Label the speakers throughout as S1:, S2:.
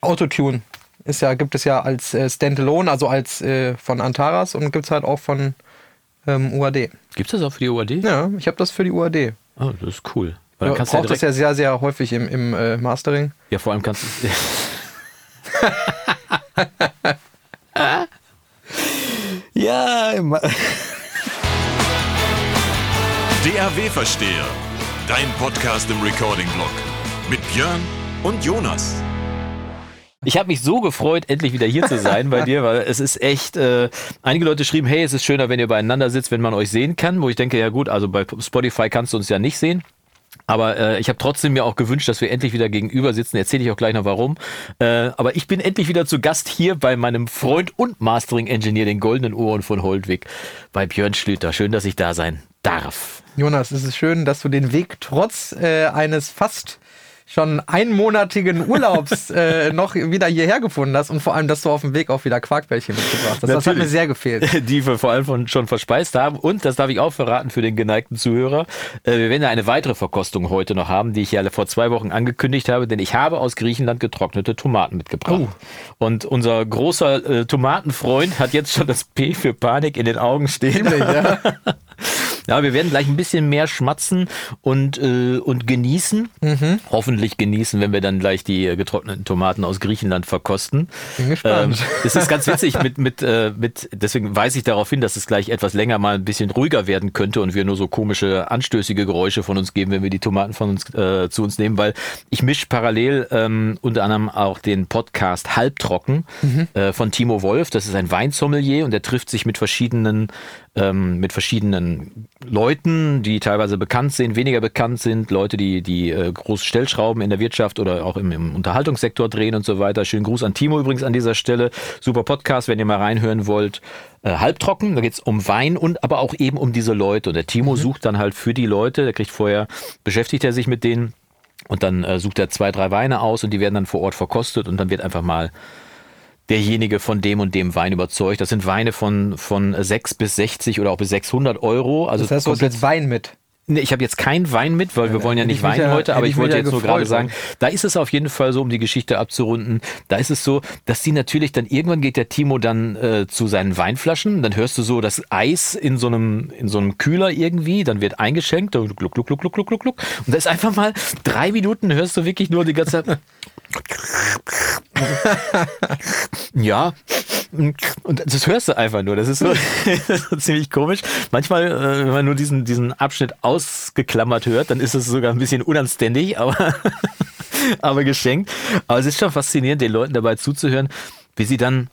S1: Autotune ist ja, gibt es ja als äh, Standalone, also als äh, von Antaras und gibt es halt auch von ähm, UAD.
S2: Gibt es das auch für die UAD?
S1: Ja, ich habe das für die UAD.
S2: Oh, das ist cool.
S1: Weil brauchst
S2: du
S1: das
S2: ja,
S1: ja sehr, sehr häufig im, im äh, Mastering.
S2: ja, vor allem kannst du. ja, immer.
S3: DAW-Versteher, dein Podcast im Recording-Blog. Mit Björn und Jonas.
S2: Ich habe mich so gefreut, endlich wieder hier zu sein bei dir, weil es ist echt, äh, einige Leute schrieben, hey, es ist schöner, wenn ihr beieinander sitzt, wenn man euch sehen kann, wo ich denke, ja gut, also bei Spotify kannst du uns ja nicht sehen. Aber äh, ich habe trotzdem mir auch gewünscht, dass wir endlich wieder gegenüber sitzen. Erzähle ich auch gleich noch warum. Äh, aber ich bin endlich wieder zu Gast hier bei meinem Freund und Mastering-Engineer, den goldenen Ohren von Holdwig, bei Björn Schlüter. Schön, dass ich da sein darf.
S1: Jonas, es ist schön, dass du den Weg trotz äh, eines fast schon einmonatigen Urlaubs äh, noch wieder hierher gefunden hast und vor allem, dass du auf dem Weg auch wieder Quarkbällchen mitgebracht hast. Das hat
S2: Natürlich.
S1: mir sehr gefehlt.
S2: die wir vor allem von, schon verspeist haben. Und das darf ich auch verraten für den geneigten Zuhörer. Äh, wir werden ja eine weitere Verkostung heute noch haben, die ich ja vor zwei Wochen angekündigt habe, denn ich habe aus Griechenland getrocknete Tomaten mitgebracht.
S1: Oh.
S2: Und unser großer äh, Tomatenfreund hat jetzt schon das P für Panik in den Augen stehen.
S1: Ziemlich, ja.
S2: Ja, wir werden gleich ein bisschen mehr schmatzen und, äh, und genießen.
S1: Mhm.
S2: Hoffentlich genießen, wenn wir dann gleich die äh, getrockneten Tomaten aus Griechenland verkosten.
S1: Bin gespannt.
S2: Ähm, es ist ganz witzig mit, mit, äh, mit, deswegen weise ich darauf hin, dass es gleich etwas länger mal ein bisschen ruhiger werden könnte und wir nur so komische, anstößige Geräusche von uns geben, wenn wir die Tomaten von uns äh, zu uns nehmen, weil ich mische parallel ähm, unter anderem auch den Podcast Halbtrocken äh, von Timo Wolf. Das ist ein Weinsommelier und der trifft sich mit verschiedenen ähm, mit verschiedenen Leuten, die teilweise bekannt sind, weniger bekannt sind, Leute, die, die äh, große Stellschrauben in der Wirtschaft oder auch im, im Unterhaltungssektor drehen und so weiter. Schönen Gruß an Timo übrigens an dieser Stelle. Super Podcast, wenn ihr mal reinhören wollt. Äh, halbtrocken, da geht's um Wein und aber auch eben um diese Leute. Und der Timo sucht dann halt für die Leute, der kriegt vorher, beschäftigt er sich mit denen und dann äh, sucht er zwei, drei Weine aus und die werden dann vor Ort verkostet und dann wird einfach mal derjenige von dem und dem Wein überzeugt. Das sind Weine von, von 6 bis 60 oder auch bis 600 Euro. Also
S1: Das heißt, du hast jetzt Wein mit.
S2: Nee, ich habe jetzt keinen Wein mit, weil wir wollen ja nicht weinen
S1: ja-
S2: heute, aber ich wollte
S1: ja
S2: jetzt so
S1: gefreut,
S2: gerade sagen, da ist es auf jeden Fall so, um die Geschichte abzurunden, da ist es so, dass die natürlich dann irgendwann geht der Timo dann äh, zu seinen Weinflaschen, dann hörst du so das Eis in so einem in so einem Kühler irgendwie, dann wird eingeschenkt, gluck, gluck, gluck, gluck, gluck, gluck, gluck. und da ist einfach mal drei Minuten hörst du wirklich nur die ganze Zeit ja, und das hörst du einfach nur. Das ist so, das ist so ziemlich komisch. Manchmal, äh, wenn man nur diesen, diesen Abschnitt ausgeklammert hört, dann ist es sogar ein bisschen unanständig, aber, aber geschenkt. Aber es ist schon faszinierend, den Leuten dabei zuzuhören, wie sie dann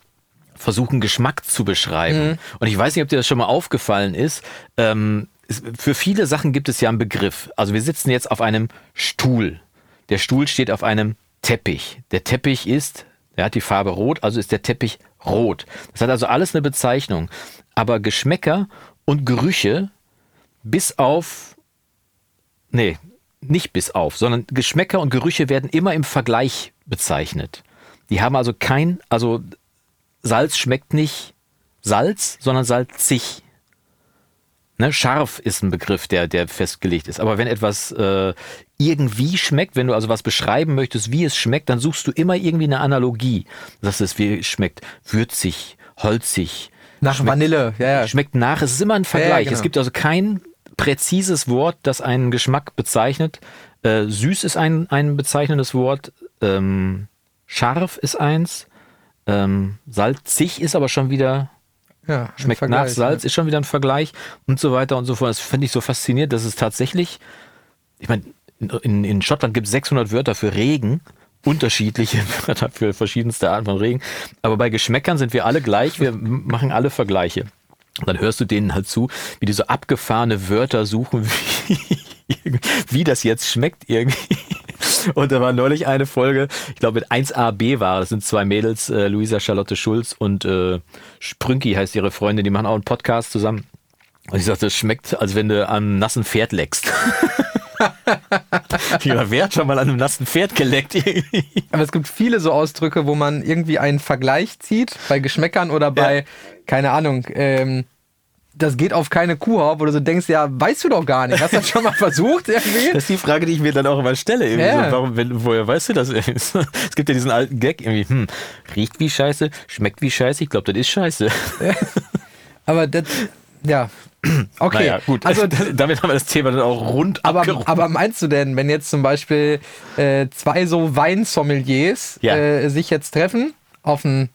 S2: versuchen, Geschmack zu beschreiben. Und ich weiß nicht, ob dir das schon mal aufgefallen ist. Ähm, es, für viele Sachen gibt es ja einen Begriff. Also wir sitzen jetzt auf einem Stuhl. Der Stuhl steht auf einem Teppich. Der Teppich ist, er hat die Farbe rot, also ist der Teppich rot. Das hat also alles eine Bezeichnung. Aber Geschmäcker und Gerüche bis auf, nee, nicht bis auf, sondern Geschmäcker und Gerüche werden immer im Vergleich bezeichnet. Die haben also kein, also Salz schmeckt nicht Salz, sondern salzig. Ne, scharf ist ein Begriff, der, der festgelegt ist. Aber wenn etwas äh, irgendwie schmeckt, wenn du also was beschreiben möchtest, wie es schmeckt, dann suchst du immer irgendwie eine Analogie. Das ist, wie es schmeckt. Würzig, holzig.
S1: Nach
S2: schmeckt,
S1: Vanille, ja, ja.
S2: Schmeckt nach. Es ist immer ein Vergleich.
S1: genau.
S2: Es gibt also kein präzises Wort, das einen Geschmack bezeichnet. Äh, süß ist ein, ein bezeichnendes Wort. Ähm, scharf ist eins. Ähm, salzig ist aber schon wieder
S1: ja
S2: schmeckt nach Salz,
S1: ja.
S2: ist schon wieder ein Vergleich und so weiter und so fort. Das finde ich so faszinierend, dass es tatsächlich, ich meine, in, in Schottland gibt es 600 Wörter für Regen, unterschiedliche Wörter für verschiedenste Arten von Regen, aber bei Geschmäckern sind wir alle gleich, wir machen alle Vergleiche. Und dann hörst du denen halt zu, wie die so abgefahrene Wörter suchen, wie, wie das jetzt schmeckt irgendwie. Und da war neulich eine Folge, ich glaube mit 1AB war, das sind zwei Mädels, äh, Luisa Charlotte Schulz und äh, Sprünki heißt ihre Freundin, die machen auch einen Podcast zusammen. Und ich sagte, es schmeckt, als wenn du am nassen Pferd leckst. ja, wer hat schon mal an einem nassen Pferd geleckt?
S1: Aber es gibt viele so Ausdrücke, wo man irgendwie einen Vergleich zieht, bei Geschmäckern oder bei, keine Ahnung, ähm, das geht auf keine Kuhhaut, wo du so denkst, ja, weißt du doch gar nicht. Hast du das schon mal versucht irgendwie?
S2: Das ist die Frage, die ich mir dann auch immer stelle.
S1: Ja.
S2: so, warum, wenn, woher weißt du das? Es gibt ja diesen alten Gag irgendwie, hm, riecht wie Scheiße, schmeckt wie Scheiße, ich glaube, das ist Scheiße.
S1: Aber das, ja. Okay,
S2: Naja, gut.
S1: also
S2: damit haben wir das Thema dann auch rund
S1: Aber,
S2: abgerundet.
S1: aber meinst du denn, wenn jetzt zum Beispiel äh, zwei so Weinsommeliers
S2: Ja.
S1: äh, sich jetzt treffen auf einen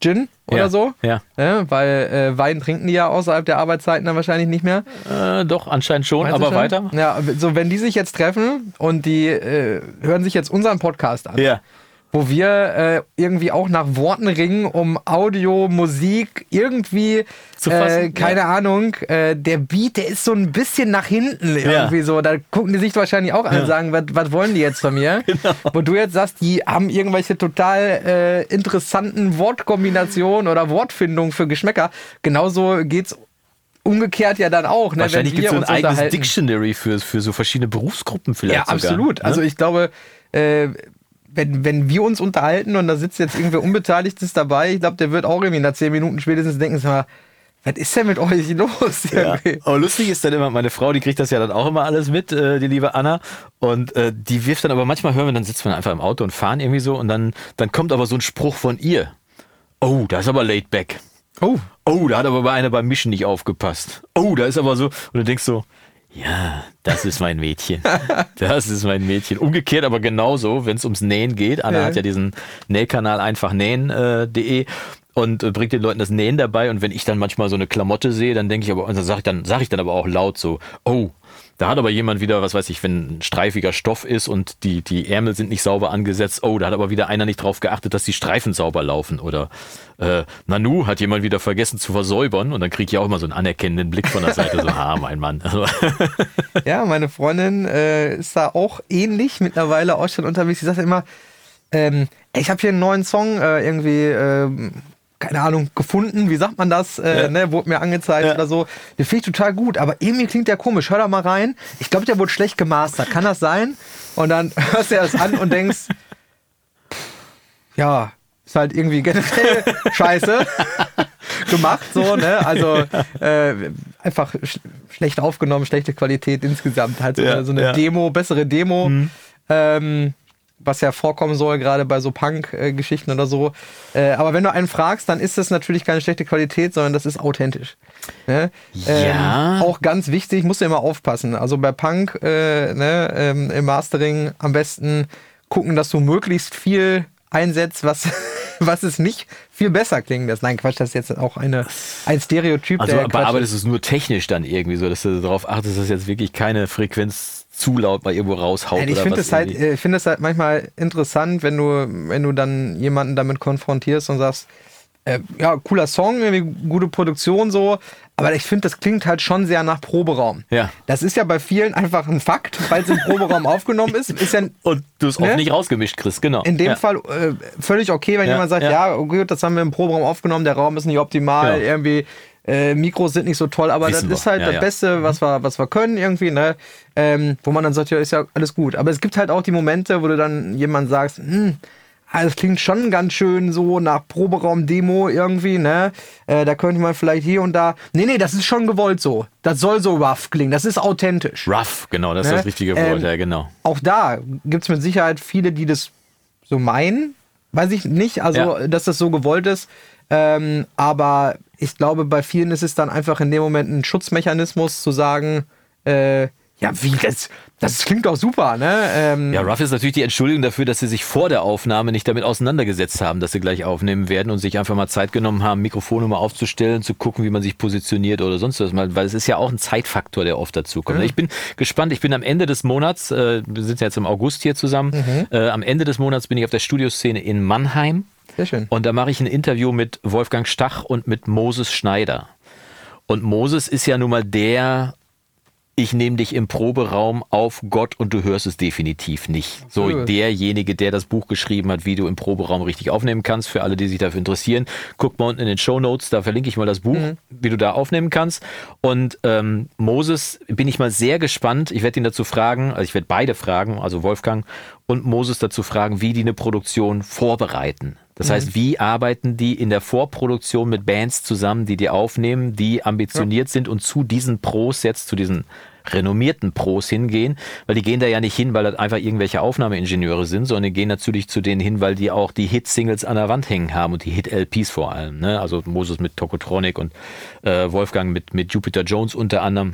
S1: Gin oder
S2: Ja,
S1: so?
S2: ja.
S1: Ne? Weil äh, Wein trinken die ja außerhalb der Arbeitszeiten dann wahrscheinlich nicht mehr.
S2: Äh, doch, anscheinend schon,
S1: Meinst
S2: aber
S1: schon?
S2: weiter.
S1: Ja, so wenn die sich jetzt treffen und die äh, hören sich jetzt unseren Podcast an,
S2: Ja.
S1: Wo wir äh, irgendwie auch nach Worten ringen, um Audio, Musik irgendwie,
S2: Zu
S1: äh,
S2: fassen,
S1: keine
S2: ja.
S1: Ahnung, äh, der Beat, der ist so ein bisschen nach hinten irgendwie so. Da gucken die sich wahrscheinlich auch an und sagen, was was wollen die jetzt von mir?
S2: Genau.
S1: Wo du jetzt sagst, die haben irgendwelche total äh, interessanten Wortkombinationen oder Wortfindungen für Geschmäcker. Genauso geht's umgekehrt ja dann auch. Ne,
S2: Wahrscheinlich
S1: wenn
S2: gibt es so ein eigenes. Dictionary für, für so verschiedene Berufsgruppen vielleicht
S1: Ja,
S2: sogar.
S1: absolut.
S2: ne?
S1: Also ich glaube, äh, wenn, wenn wir uns unterhalten und da sitzt jetzt irgendwer Unbeteiligtes dabei, ich glaube, der wird auch irgendwie nach zehn Minuten spätestens denken, sag mal, was ist denn mit euch los?
S2: Ja. Aber lustig ist dann immer, meine Frau, die kriegt das ja dann auch immer alles mit, äh, die liebe Anna. Und äh, die wirft dann aber manchmal hören wir, dann sitzen wir einfach im Auto und fahren irgendwie so und dann, dann kommt aber so ein Spruch von ihr. Oh, da ist aber laid back.
S1: Oh,
S2: Oh, da hat aber bei einer beim Mischen nicht aufgepasst. Oh, da ist aber so. Und du denkst so, ja, das ist mein Mädchen. Das ist mein Mädchen. Umgekehrt aber genauso, wenn es ums Nähen geht. Anna
S1: Ja.
S2: hat ja diesen Nähkanal einfachnähen.de und äh, bringt den Leuten das Nähen dabei. Und wenn ich dann manchmal so eine Klamotte sehe, dann denke ich aber, und dann sage ich dann, sage ich dann aber auch laut so, oh, da hat aber jemand wieder, was weiß ich, wenn ein streifiger Stoff ist und die, die Ärmel sind nicht sauber angesetzt, oh, da hat aber wieder einer nicht drauf geachtet, dass die Streifen sauber laufen. Oder äh, Nanu hat jemand wieder vergessen zu versäubern und dann kriege ich auch immer so einen anerkennenden Blick von der Seite, so, ha, mein Mann. Also,
S1: ja, meine Freundin äh, ist da auch ähnlich mittlerweile auch schon unterwegs. Sie sagt immer, ähm, ich habe hier einen neuen Song äh, irgendwie, ähm, keine Ahnung, gefunden. Wie sagt man das? Äh,
S2: Ja.
S1: ne, wurde mir angezeigt
S2: Ja.
S1: oder so. Den finde ich total gut, aber irgendwie klingt der komisch. Hör da mal rein. Ich glaube, der wurde schlecht gemastert. Kann das sein? Und dann hörst du dir das an und denkst, ja, ist halt irgendwie generell scheiße gemacht, so, ne? Also äh, einfach sch schlecht aufgenommen, schlechte Qualität insgesamt. Halt so,
S2: Ja,
S1: eine, so eine. Demo, bessere Demo. Ähm, was ja vorkommen soll, gerade bei so Punk-Geschichten oder so. Äh, aber wenn du einen fragst, dann ist das natürlich keine schlechte Qualität, sondern das ist authentisch. Ne?
S2: Ja.
S1: Ähm, auch ganz wichtig, musst du immer aufpassen. Also bei Punk äh, ne, ähm, im Mastering am besten gucken, dass du möglichst viel einsetzt, was, was es nicht viel besser klingen lässt. Nein, Quatsch, das ist jetzt auch eine, ein Stereotyp,
S2: also bearbeitest
S1: ist.
S2: du es nur technisch dann irgendwie so, dass du darauf achtest, dass jetzt wirklich keine Frequenz zu laut mal irgendwo raushaut.
S1: Nein, ich finde es halt, äh, ich finde es halt manchmal interessant, wenn du, wenn du dann jemanden damit konfrontierst und sagst, äh, ja, cooler Song, irgendwie gute Produktion so, aber ich finde, das klingt halt schon sehr nach Proberaum.
S2: Ja.
S1: Das ist ja bei vielen einfach ein Fakt, weil es im Proberaum aufgenommen ist. Ist ja
S2: Und du es
S1: Ne?
S2: oft nicht rausgemischt kriegst, genau.
S1: in dem
S2: ja.
S1: Fall äh, völlig okay, wenn
S2: Ja,
S1: jemand sagt,
S2: ja.
S1: ja, gut, das haben wir im Proberaum aufgenommen, der Raum ist nicht optimal,
S2: Genau.
S1: irgendwie äh, Mikros sind nicht so toll, aber
S2: Wissen
S1: das ist
S2: wir.
S1: halt
S2: Ja,
S1: das
S2: ja.
S1: Beste, was wir, was wir können irgendwie, ne? Ähm, wo man dann sagt, ja, ist ja alles gut. Aber es gibt halt auch die Momente, wo du dann jemand sagst, hm, das klingt schon ganz schön so nach Proberaum-Demo irgendwie, ne? Äh, da könnte man vielleicht hier und da. Nee, nee, das ist schon gewollt so. Das soll so rough klingen, das ist authentisch.
S2: Rough, genau, das ist
S1: Ne?
S2: das richtige Wort,
S1: Ähm,
S2: ja, genau.
S1: auch da gibt es mit Sicherheit viele, die das so meinen. Weiß ich nicht, also
S2: Ja.
S1: dass das so gewollt ist. Ähm, aber ich glaube, bei vielen ist es dann einfach in dem Moment ein Schutzmechanismus zu sagen, äh, ja, wie, das, das klingt doch super, ne? Ähm,
S2: Ja, Rough ist natürlich die Entschuldigung dafür, dass sie sich vor der Aufnahme nicht damit auseinandergesetzt haben, dass sie gleich aufnehmen werden und sich einfach mal Zeit genommen haben, Mikrofone mal aufzustellen, zu gucken, wie man sich positioniert oder sonst was weil es ist ja auch ein Zeitfaktor, der oft dazu kommt. Ich bin gespannt, ich bin am Ende des Monats, äh, wir sind ja jetzt im August hier zusammen, äh, am Ende des Monats bin ich auf der Studioszene in Mannheim
S1: Sehr schön.
S2: und da mache ich ein Interview mit Wolfgang Stach und mit Moses Schneider. Und Moses ist ja nun mal der, ich nehme dich im Proberaum auf Gott und du hörst es definitiv nicht. So
S1: Cool.
S2: derjenige, der das Buch geschrieben hat, wie du im Proberaum richtig aufnehmen kannst. Für alle, die sich dafür interessieren, guck mal unten in den Show Notes, da verlinke ich mal das Buch, wie du da aufnehmen kannst. Und ähm, Moses bin ich mal sehr gespannt. Ich werde ihn dazu fragen, also ich werde beide fragen, also Wolfgang und Moses dazu fragen, wie die eine Produktion vorbereiten. Das heißt, wie arbeiten die in der Vorproduktion mit Bands zusammen, die die aufnehmen, die ambitioniert sind und zu diesen Pros jetzt, zu diesen renommierten Pros hingehen, weil die gehen da ja nicht hin, weil das einfach irgendwelche Aufnahmeingenieure sind, sondern die gehen natürlich zu denen hin, weil die auch die Hit-Singles an der Wand hängen haben und die Hit-LPs vor allem. Ne? Also Moses mit Tokotronic und äh, Wolfgang mit, mit Jupiter Jones unter anderem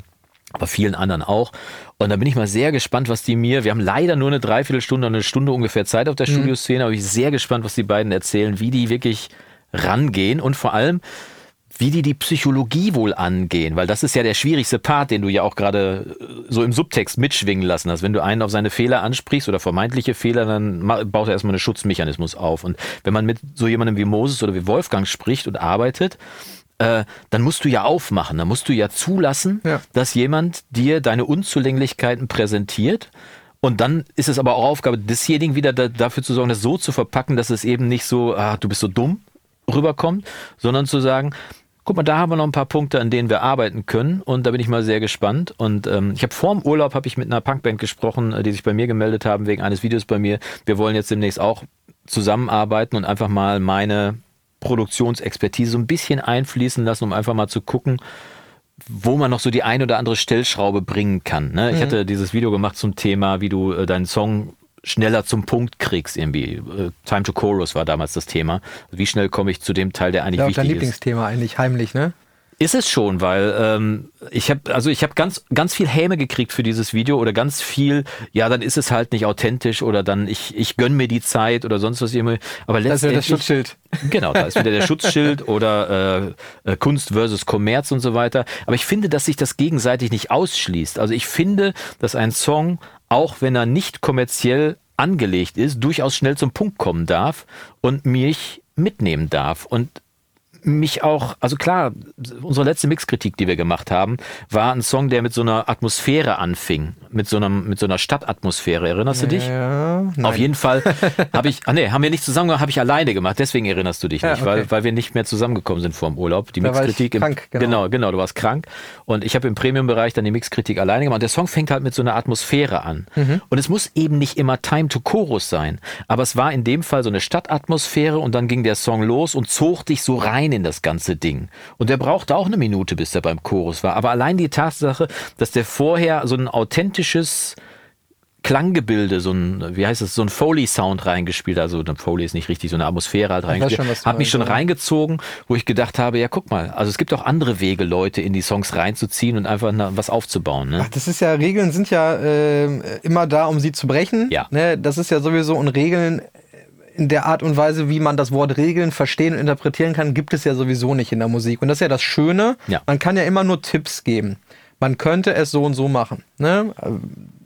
S2: aber vielen anderen auch. Und da bin ich mal sehr gespannt, was die mir, wir haben leider nur eine Dreiviertelstunde, eine Stunde ungefähr Zeit auf der Studioszene, aber ich bin sehr gespannt, was die beiden erzählen, wie die wirklich rangehen und vor allem, wie die die Psychologie wohl angehen, weil das ist ja der schwierigste Part, den du ja auch gerade äh, so im Subtext mitschwingen lassen hast. Wenn du einen auf seine Fehler ansprichst oder vermeintliche Fehler, dann baut er erstmal einen Schutzmechanismus auf. Und wenn man mit so jemandem wie Moses oder wie Wolfgang spricht und arbeitet, äh, dann musst du ja aufmachen, dann musst du ja zulassen,
S1: Ja.
S2: dass jemand dir deine Unzulänglichkeiten präsentiert. Und dann ist es aber auch Aufgabe desjenigen wieder da, dafür zu sorgen, das so zu verpacken, dass es eben nicht so, ah, du bist so dumm rüberkommt, sondern zu sagen, guck mal, da haben wir noch ein paar Punkte, an denen wir arbeiten können und da bin ich mal sehr gespannt. Und ähm, ich habe vor dem Urlaub habe ich mit einer Punkband gesprochen, äh, die sich bei mir gemeldet haben wegen eines Videos bei mir. Wir wollen jetzt demnächst auch zusammenarbeiten und einfach mal meine Produktionsexpertise so ein bisschen einfließen lassen, um einfach mal zu gucken, wo man noch so die ein oder andere Stellschraube bringen kann. Ne? Ich hatte dieses Video gemacht zum Thema, wie du äh, deinen Song schneller zum Punkt kriegst irgendwie. Äh, Time to Chorus war damals das Thema. Wie schnell komme ich zu dem Teil, der eigentlich
S1: Ja, auch dein
S2: wichtig ist?
S1: Lieblingsthema eigentlich, heimlich, ne?
S2: Ist es schon, weil ähm, ich habe also ich habe ganz ganz viel Häme gekriegt für dieses Video oder ganz viel, ja, dann ist es halt nicht authentisch oder dann ich ich gönn mir die Zeit oder sonst was immer. Aber
S1: Das ist
S2: letztendlich
S1: das Schutzschild.
S2: Genau, da ist wieder der Schutzschild oder äh, äh, Kunst versus Kommerz und so weiter. Aber ich finde, dass sich das gegenseitig nicht ausschließt. Also ich finde, dass ein Song, auch wenn er nicht kommerziell angelegt ist, durchaus schnell zum Punkt kommen darf und mich mitnehmen darf. Und mich auch, also klar, unsere letzte Mixkritik, die wir gemacht haben, war ein Song, der mit so einer Atmosphäre anfing, mit so einem, mit so einer Stadtatmosphäre. Erinnerst du dich?
S1: Ja, nein.
S2: Auf jeden Fall habe ich, ah nee, haben wir nicht zusammen gemacht, habe ich alleine gemacht, deswegen erinnerst du dich
S1: Ja,
S2: nicht, weil,
S1: okay.
S2: weil wir nicht mehr zusammengekommen sind vor dem Urlaub. Die
S1: Da
S2: Mixkritik im,
S1: krank, genau.
S2: genau, genau, du warst krank und ich habe im Premium-Bereich dann die Mixkritik alleine gemacht. Der Song fängt halt mit so einer Atmosphäre an
S1: Mhm.
S2: und es muss eben nicht immer Time to Chorus sein, aber es war in dem Fall so eine Stadtatmosphäre und dann ging der Song los und zog dich so rein in das ganze Ding. Und der brauchte auch eine Minute, bis er beim Chorus war. Aber allein die Tatsache, dass der vorher so ein authentisches Klanggebilde, so ein, wie heißt es, so ein Foley-Sound reingespielt, also ein Foley ist nicht richtig, so eine Atmosphäre halt reingespielt,
S1: schon,
S2: hat mich schon
S1: ja.
S2: reingezogen, wo ich gedacht habe, ja guck mal, also es gibt auch andere Wege, Leute in die Songs reinzuziehen und einfach was aufzubauen. Ne?
S1: Ach, das ist ja, Regeln sind ja ähm, immer da, um sie zu brechen.
S2: Ja.
S1: Ne, das ist ja sowieso, und Regeln in der Art und Weise, wie man das Wort Regeln verstehen und interpretieren kann, gibt es ja sowieso nicht in der Musik. Und das ist ja das Schöne,
S2: Ja.
S1: man kann ja immer nur Tipps geben. Man könnte es so und so machen. Ne?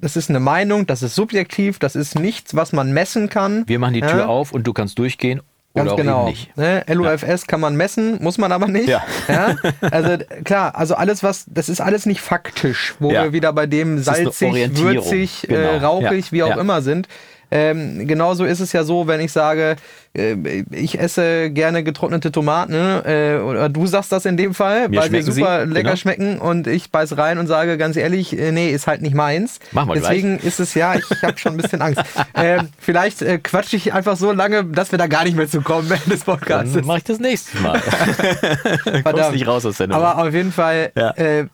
S1: Das ist eine Meinung, das ist subjektiv, das ist nichts, was man messen kann.
S2: Wir machen die Tür
S1: Ja?
S2: auf und du kannst durchgehen
S1: Ganz
S2: oder
S1: genau.
S2: nicht.
S1: Ne? LUFS kann man messen, muss man aber nicht.
S2: Ja.
S1: Ja? Also klar, also alles was, das ist alles nicht faktisch, wo
S2: Ja.
S1: wir wieder bei dem salzig, würzig,
S2: Genau.
S1: äh, rauchig,
S2: Ja.
S1: wie auch
S2: Ja.
S1: immer sind. Ähm, genauso ist es ja so, wenn ich sage, äh, ich esse gerne getrocknete Tomaten, äh, oder du sagst das in dem Fall,
S2: Mir
S1: weil sie
S2: schmecken
S1: super
S2: sie,
S1: lecker
S2: genau.
S1: schmecken und ich beiß rein und sage ganz ehrlich, äh, nee, ist halt nicht meins.
S2: Machen wir
S1: Deswegen ist es ja, ich habe schon ein bisschen Angst. ähm, vielleicht äh, quatsche ich einfach so lange, dass wir da gar nicht mehr zu kommen während des Podcasts.
S2: Dann mache ich das nächste Mal. Kommst nicht raus aus der Nummer.
S1: Aber auf jeden Fall,
S2: Ja.
S1: äh,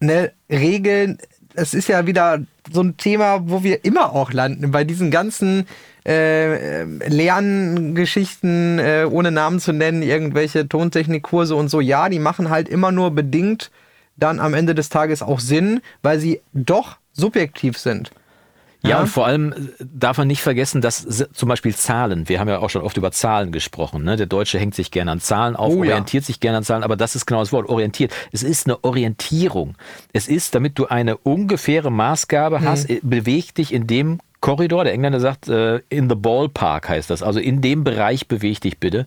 S1: ne, Regeln, es ist ja wieder so ein Thema, wo wir immer auch landen, bei diesen ganzen äh, Lerngeschichten, äh, ohne Namen zu nennen, irgendwelche Tontechnikkurse und so, ja, die machen halt immer nur bedingt dann am Ende des Tages auch Sinn, weil sie doch subjektiv sind.
S2: Ja,
S1: Ja.
S2: und vor allem äh, darf man nicht vergessen, dass zum Beispiel Zahlen, wir haben ja auch schon oft über Zahlen gesprochen, ne? der Deutsche hängt sich gerne an Zahlen auf,
S1: Oh ja.
S2: orientiert sich gerne an Zahlen, aber das ist genau das Wort, orientiert. Es ist eine Orientierung. Es ist, damit du eine ungefähre Maßgabe hast, äh, beweg dich in dem Korridor, der Engländer sagt, äh, in the ballpark heißt das. Also in dem Bereich beweg dich bitte.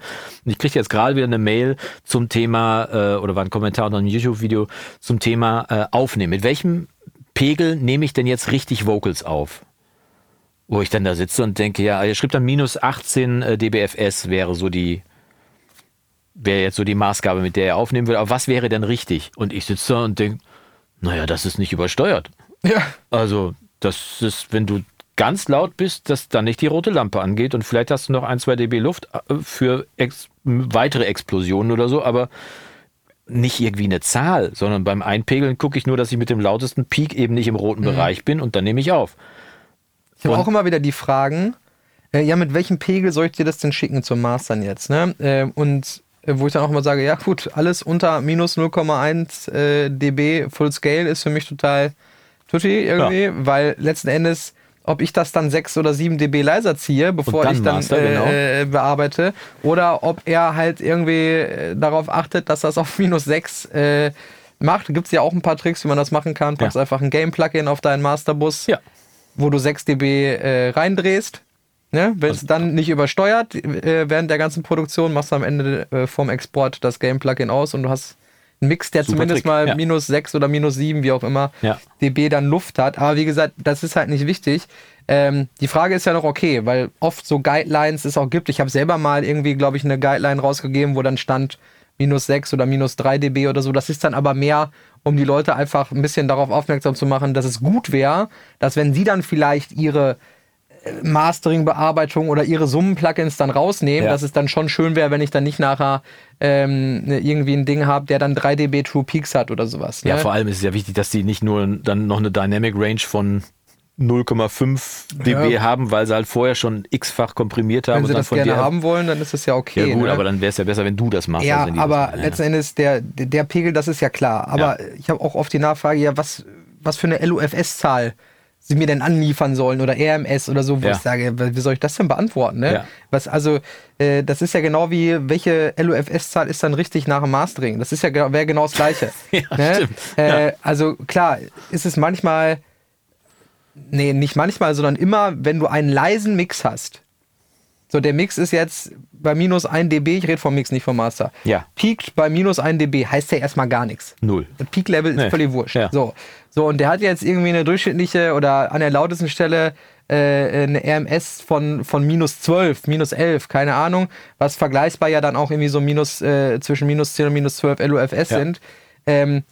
S2: Und ich kriege jetzt gerade wieder eine Mail zum Thema, äh, oder war ein Kommentar unter einem YouTube-Video zum Thema äh, Aufnehmen. Mit welchem Pegel nehme ich denn jetzt richtig Vocals auf? Wo ich dann da sitze und denke, ja, er schrieb dann minus 18 äh, dBFS wäre so die, wäre jetzt so die Maßgabe, mit der er aufnehmen würde. Aber was wäre denn richtig? Und ich sitze da und denke, naja, das ist nicht übersteuert.
S1: Ja.
S2: Also, das ist, wenn du ganz laut bist, dass dann nicht die rote Lampe angeht und vielleicht hast du noch ein, zwei dB Luft äh, für ex weitere Explosionen oder so, aber nicht irgendwie eine Zahl, sondern beim Einpegeln gucke ich nur, dass ich mit dem lautesten Peak eben nicht im roten
S1: Mhm.
S2: Bereich bin und dann nehme ich auf.
S1: Ich habe auch immer wieder die Fragen, äh, ja, mit welchem Pegel soll ich dir das denn schicken zum Mastern jetzt? Ne? Äh, und äh, wo ich dann auch immer sage, ja gut, alles unter minus 0,1 äh, dB Full Scale ist für mich total tutti irgendwie, weil letzten Endes, ob ich das dann 6 oder 7 dB leiser ziehe, bevor
S2: dann
S1: ich dann
S2: genau.
S1: äh, bearbeite, oder ob er halt irgendwie äh, darauf achtet, dass das auf minus 6 äh, macht. Gibt es ja auch ein paar Tricks, wie man das machen kann. Packst
S2: Ja.
S1: einfach ein Game-Plugin auf deinen Masterbus
S2: Ja.
S1: wo du 6 dB äh, reindrehst. Ne? Wenn es dann nicht übersteuert äh, während der ganzen Produktion, machst du am Ende vom Export das Game-Plugin aus und du hast Mix, der
S2: Super
S1: zumindest
S2: Trick,
S1: mal
S2: ja.
S1: minus 6 oder minus 7, wie auch immer,
S2: Ja.
S1: dB dann Luft hat. Aber wie gesagt, das ist halt nicht wichtig. Ähm, die Frage ist ja noch okay, weil oft so Guidelines es auch gibt. Ich habe selber mal irgendwie, glaube ich, eine Guideline rausgegeben, wo dann stand minus 6 oder minus 3 dB oder so. Das ist dann aber mehr, um die Leute einfach ein bisschen darauf aufmerksam zu machen, dass es gut wäre, dass wenn sie dann vielleicht ihre Mastering-Bearbeitung oder ihre Summen-Plugins dann rausnehmen,
S2: Ja.
S1: dass es dann schon schön wäre, wenn ich dann nicht nachher ähm, ne, irgendwie ein Ding habe, der dann 3 dB True Peaks hat oder sowas. Ne?
S2: Ja, vor allem ist es ja wichtig, dass die nicht nur dann noch eine Dynamic Range von 0,5 dB
S1: Ja.
S2: haben, weil sie halt vorher schon x-fach komprimiert haben
S1: Wenn
S2: und
S1: sie
S2: dann
S1: das
S2: von
S1: gerne haben wollen, dann ist das ja okay.
S2: ja gut,
S1: ne?
S2: aber dann wäre es ja besser, wenn du das machst.
S1: Ja, aber
S2: machen.
S1: letzten Endes der, der Pegel, das ist ja klar. Aber ich habe auch oft die Nachfrage, ja, was, was für eine LUFS-Zahl sie mir denn anliefern sollen oder RMS oder so, wo
S2: Ja.
S1: ich sage, wie soll ich das denn beantworten? Ne?
S2: Ja.
S1: Was, also, äh, das ist ja genau wie, welche LUFS-Zahl ist dann richtig nach dem Mastering? Das ist ja genau- wäre genau das Gleiche.
S2: Ja,
S1: ne?
S2: stimmt.
S1: Äh. Also klar, ist es manchmal, nee, nicht manchmal, sondern immer, wenn du einen leisen Mix hast. So, der Mix ist jetzt bei minus 1 dB, ich rede vom Mix, nicht vom Master.
S2: Ja.
S1: Peakt bei minus 1 dB, heißt ja erstmal gar nichts.
S2: Null.
S1: Das Peak-Level ist
S2: Nee.
S1: völlig wurscht.
S2: Ja.
S1: So. so, und der hat jetzt irgendwie eine durchschnittliche oder an der lautesten Stelle äh, eine RMS von, von minus 12, minus 11, keine Ahnung, was vergleichbar ja dann auch irgendwie so minus, äh, zwischen minus 10 und minus 12 LUFS
S2: Ja.
S1: sind. Ähm,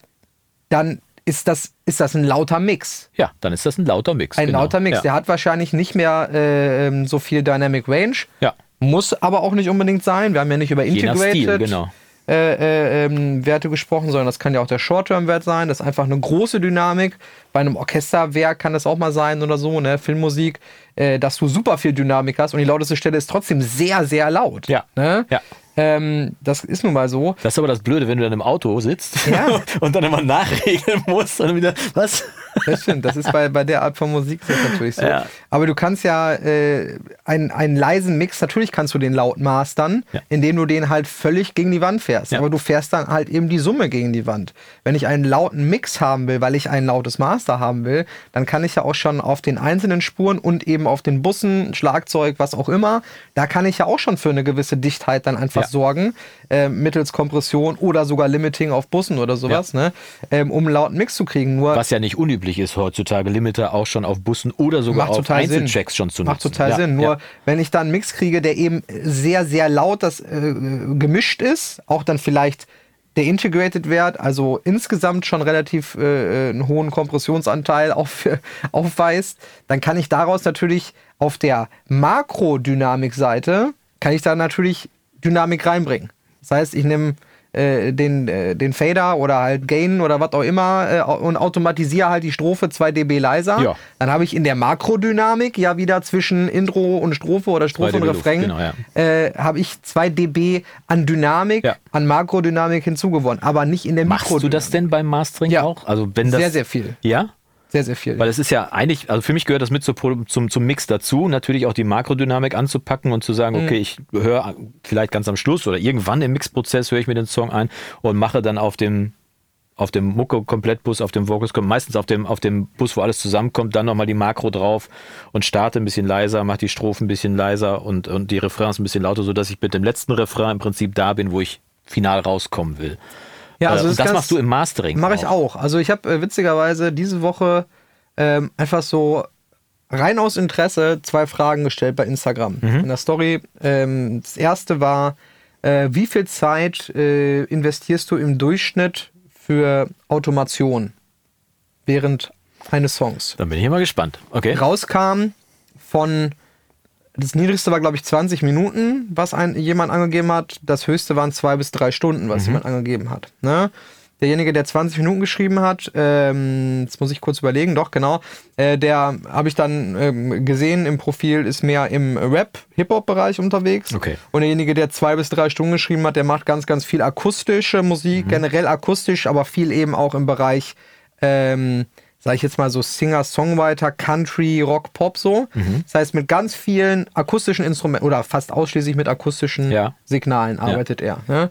S1: dann ist das, ist das ein lauter Mix.
S2: Ja, dann ist das ein lauter Mix.
S1: Ein
S2: genau.
S1: lauter Mix.
S2: Ja.
S1: Der hat wahrscheinlich nicht mehr äh, ähm, so viel Dynamic Range.
S2: ja.
S1: Muss aber auch nicht unbedingt sein. Wir haben ja nicht über Integrated
S2: Stil, genau.
S1: äh, äh, ähm, Werte gesprochen, sondern das kann ja auch der Short-Term-Wert sein. Das ist einfach eine große Dynamik. Bei einem Orchesterwerk kann das auch mal sein oder so, ne? Filmmusik, äh, dass du super viel Dynamik hast und die lauteste Stelle ist trotzdem sehr, sehr laut.
S2: Ja.
S1: Ne?
S2: Ja.
S1: Ähm, das ist nun mal so.
S2: Das ist aber das Blöde, wenn du dann im Auto sitzt
S1: Ja.
S2: und dann immer nachregeln musst und wieder, was?
S1: Das stimmt, das ist bei, bei der Art von Musik natürlich so.
S2: Ja.
S1: Aber du kannst ja äh, einen, einen leisen Mix, natürlich kannst du den laut mastern,
S2: Ja.
S1: indem du den halt völlig gegen die Wand fährst. Aber du fährst dann halt eben die Summe gegen die Wand. Wenn ich einen lauten Mix haben will, weil ich ein lautes Master haben will, dann kann ich ja auch schon auf den einzelnen Spuren und eben auf den Bussen, Schlagzeug, was auch immer, da kann ich ja auch schon für eine gewisse Dichtheit dann einfach
S2: Ja.
S1: sorgen, äh, mittels Kompression oder sogar Limiting auf Bussen oder sowas, ne? ähm, um einen lauten Mix zu kriegen. Nur
S2: Was ja nicht unüblich ist heutzutage, Limiter auch schon auf Bussen oder sogar auf. Einzelchecks schon zu nutzen.
S1: Macht total
S2: ja,
S1: Sinn. Nur
S2: ja.
S1: wenn ich dann einen Mix kriege, der eben sehr, sehr laut das, äh, gemischt ist, auch dann vielleicht der Integrated-Wert, also insgesamt schon relativ äh, einen hohen Kompressionsanteil auf, aufweist, dann kann ich daraus natürlich auf der Makrodynamik-Seite, kann ich da natürlich Dynamik reinbringen. Das heißt, ich nehme äh, den, äh, den Fader oder halt Gain oder was auch immer äh, und automatisiere halt die Strophe 2 dB leiser.
S2: Ja.
S1: Dann habe ich in der Makrodynamik ja wieder zwischen Intro und Strophe oder Strophe
S2: 2
S1: und Refrain
S2: genau, ja.
S1: äh, habe ich 2 dB an Dynamik,
S2: Ja.
S1: an Makrodynamik hinzugewonnen, aber nicht in der
S2: Machst du
S1: Mikrodynamik.
S2: das denn beim Mastering
S1: Ja.
S2: auch? Also wenn das,
S1: Sehr, sehr viel.
S2: Ja?
S1: Sehr, sehr viel.
S2: Weil es ist ja eigentlich, also für mich gehört das mit Pro- zum, zum Mix dazu, natürlich auch die Makrodynamik anzupacken und zu sagen,
S1: Mhm.
S2: okay, ich höre vielleicht ganz am Schluss oder irgendwann im Mixprozess höre ich mir den Song ein und mache dann auf dem auf dem Mucke-Komplettbus, auf dem Vocals, meistens auf dem, auf dem Bus, wo alles zusammenkommt, dann nochmal die Makro drauf und starte ein bisschen leiser, mache die Strophen ein bisschen leiser und, und die Refrains ein bisschen lauter, sodass ich mit dem letzten Refrain im Prinzip da bin, wo ich final rauskommen will.
S1: Ja, also
S2: Äh,
S1: das
S2: und das
S1: kannst-
S2: machst du im Mastering.
S1: Mache ich auch. Also ich habe äh, witzigerweise diese Woche ähm, einfach so rein aus Interesse zwei Fragen gestellt bei Instagram in der Story. Ähm, das erste war, äh, wie viel Zeit äh, investierst du im Durchschnitt für Automation während eines Songs?
S2: Dann bin ich mal gespannt. Okay.
S1: Rauskam von das niedrigste war, glaube ich, 20 Minuten, was ein, jemand angegeben hat. Das höchste waren zwei bis drei Stunden, was jemand angegeben hat. Ne? Derjenige, der 20 Minuten geschrieben hat, ähm, jetzt muss ich kurz überlegen, doch, genau, äh, der habe ich dann ähm, gesehen im Profil, ist mehr im Rap-Hip-Hop-Bereich unterwegs.
S2: Okay.
S1: Und derjenige, der zwei bis drei Stunden geschrieben hat, der macht ganz, ganz viel akustische Musik, generell akustisch, aber viel eben auch im Bereich, ähm, sag ich jetzt mal so Singer, Songwriter, Country, Rock, Pop so. Das heißt, mit ganz vielen akustischen Instrumenten oder fast ausschließlich mit akustischen
S2: Ja.
S1: Signalen arbeitet er. Ne?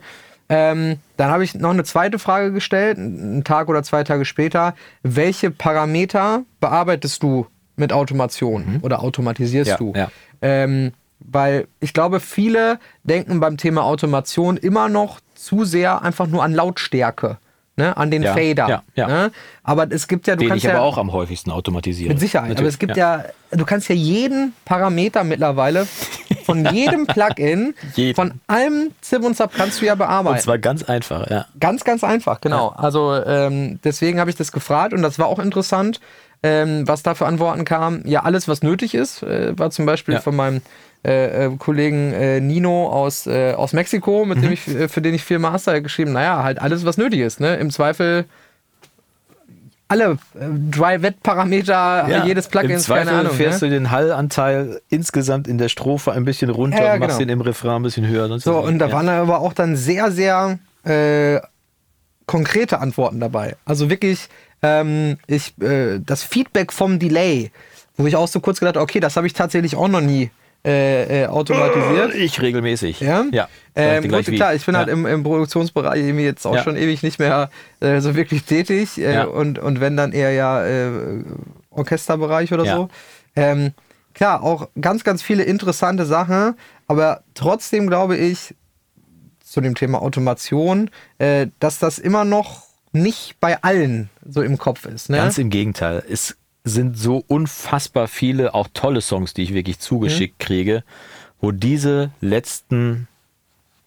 S1: Ähm, dann habe ich noch eine zweite Frage gestellt, einen Tag oder zwei Tage später. Welche Parameter bearbeitest du mit Automation oder automatisierst
S2: Ja,
S1: du?
S2: ja.
S1: Ähm, weil ich glaube, viele denken beim Thema Automation immer noch zu sehr einfach nur an Lautstärke, ne? an den
S2: Ja,
S1: Fader.
S2: ja, ja.
S1: Ne? Aber es gibt ja, du
S2: Den
S1: kannst
S2: ich
S1: ja
S2: aber auch am häufigsten automatisiere.
S1: mit Sicherheit. Aber
S2: Natürlich,
S1: es gibt ja. du kannst ja jeden Parameter mittlerweile von jedem Plugin,
S2: Jeden.
S1: von allem Zip und Zap kannst du ja bearbeiten.
S2: Und zwar ganz einfach, ja.
S1: Ganz, ganz einfach, genau. Also ähm, deswegen habe ich das gefragt und das war auch interessant, ähm, was da für Antworten kam. Ja, alles, was nötig ist, äh, war zum Beispiel von meinem äh, äh, Kollegen äh, Nino aus, äh, aus Mexiko, mit
S2: Mhm.
S1: dem ich, äh, für den ich viel Master geschrieben, naja, halt alles, was nötig ist. Ne? Im Zweifel alle äh, Dry-Wet-Parameter jedes
S2: Im
S1: Plugins, keine Ahnung.
S2: fährst
S1: ne?
S2: du den Hallanteil insgesamt in der Strophe ein bisschen runter,
S1: Ja, ja,
S2: machst
S1: genau.
S2: den im Refrain ein bisschen höher.
S1: So, und da
S2: ja.
S1: waren aber auch dann sehr, sehr konkrete Antworten dabei. Also wirklich, ähm, ich, das Feedback vom Delay, wo ich auch so kurz gedacht habe, okay, das habe ich tatsächlich auch noch nie äh, äh, automatisiert.
S2: Ich regelmäßig.
S1: Ja,
S2: ja.
S1: Ähm, gut, klar, ich bin
S2: ja.
S1: halt im, im Produktionsbereich irgendwie jetzt auch
S2: Ja.
S1: schon ewig nicht mehr äh, so wirklich tätig äh,
S2: Ja.
S1: und, und wenn dann eher ja äh, Orchesterbereich oder so. Ähm, klar, auch ganz, ganz viele interessante Sachen, aber trotzdem glaube ich zu dem Thema Automation, dass das immer noch nicht bei allen so im Kopf ist. Ne?
S2: Ganz im Gegenteil. Es sind so unfassbar viele, auch tolle Songs, die ich wirklich zugeschickt
S1: Mhm.
S2: kriege, wo diese letzten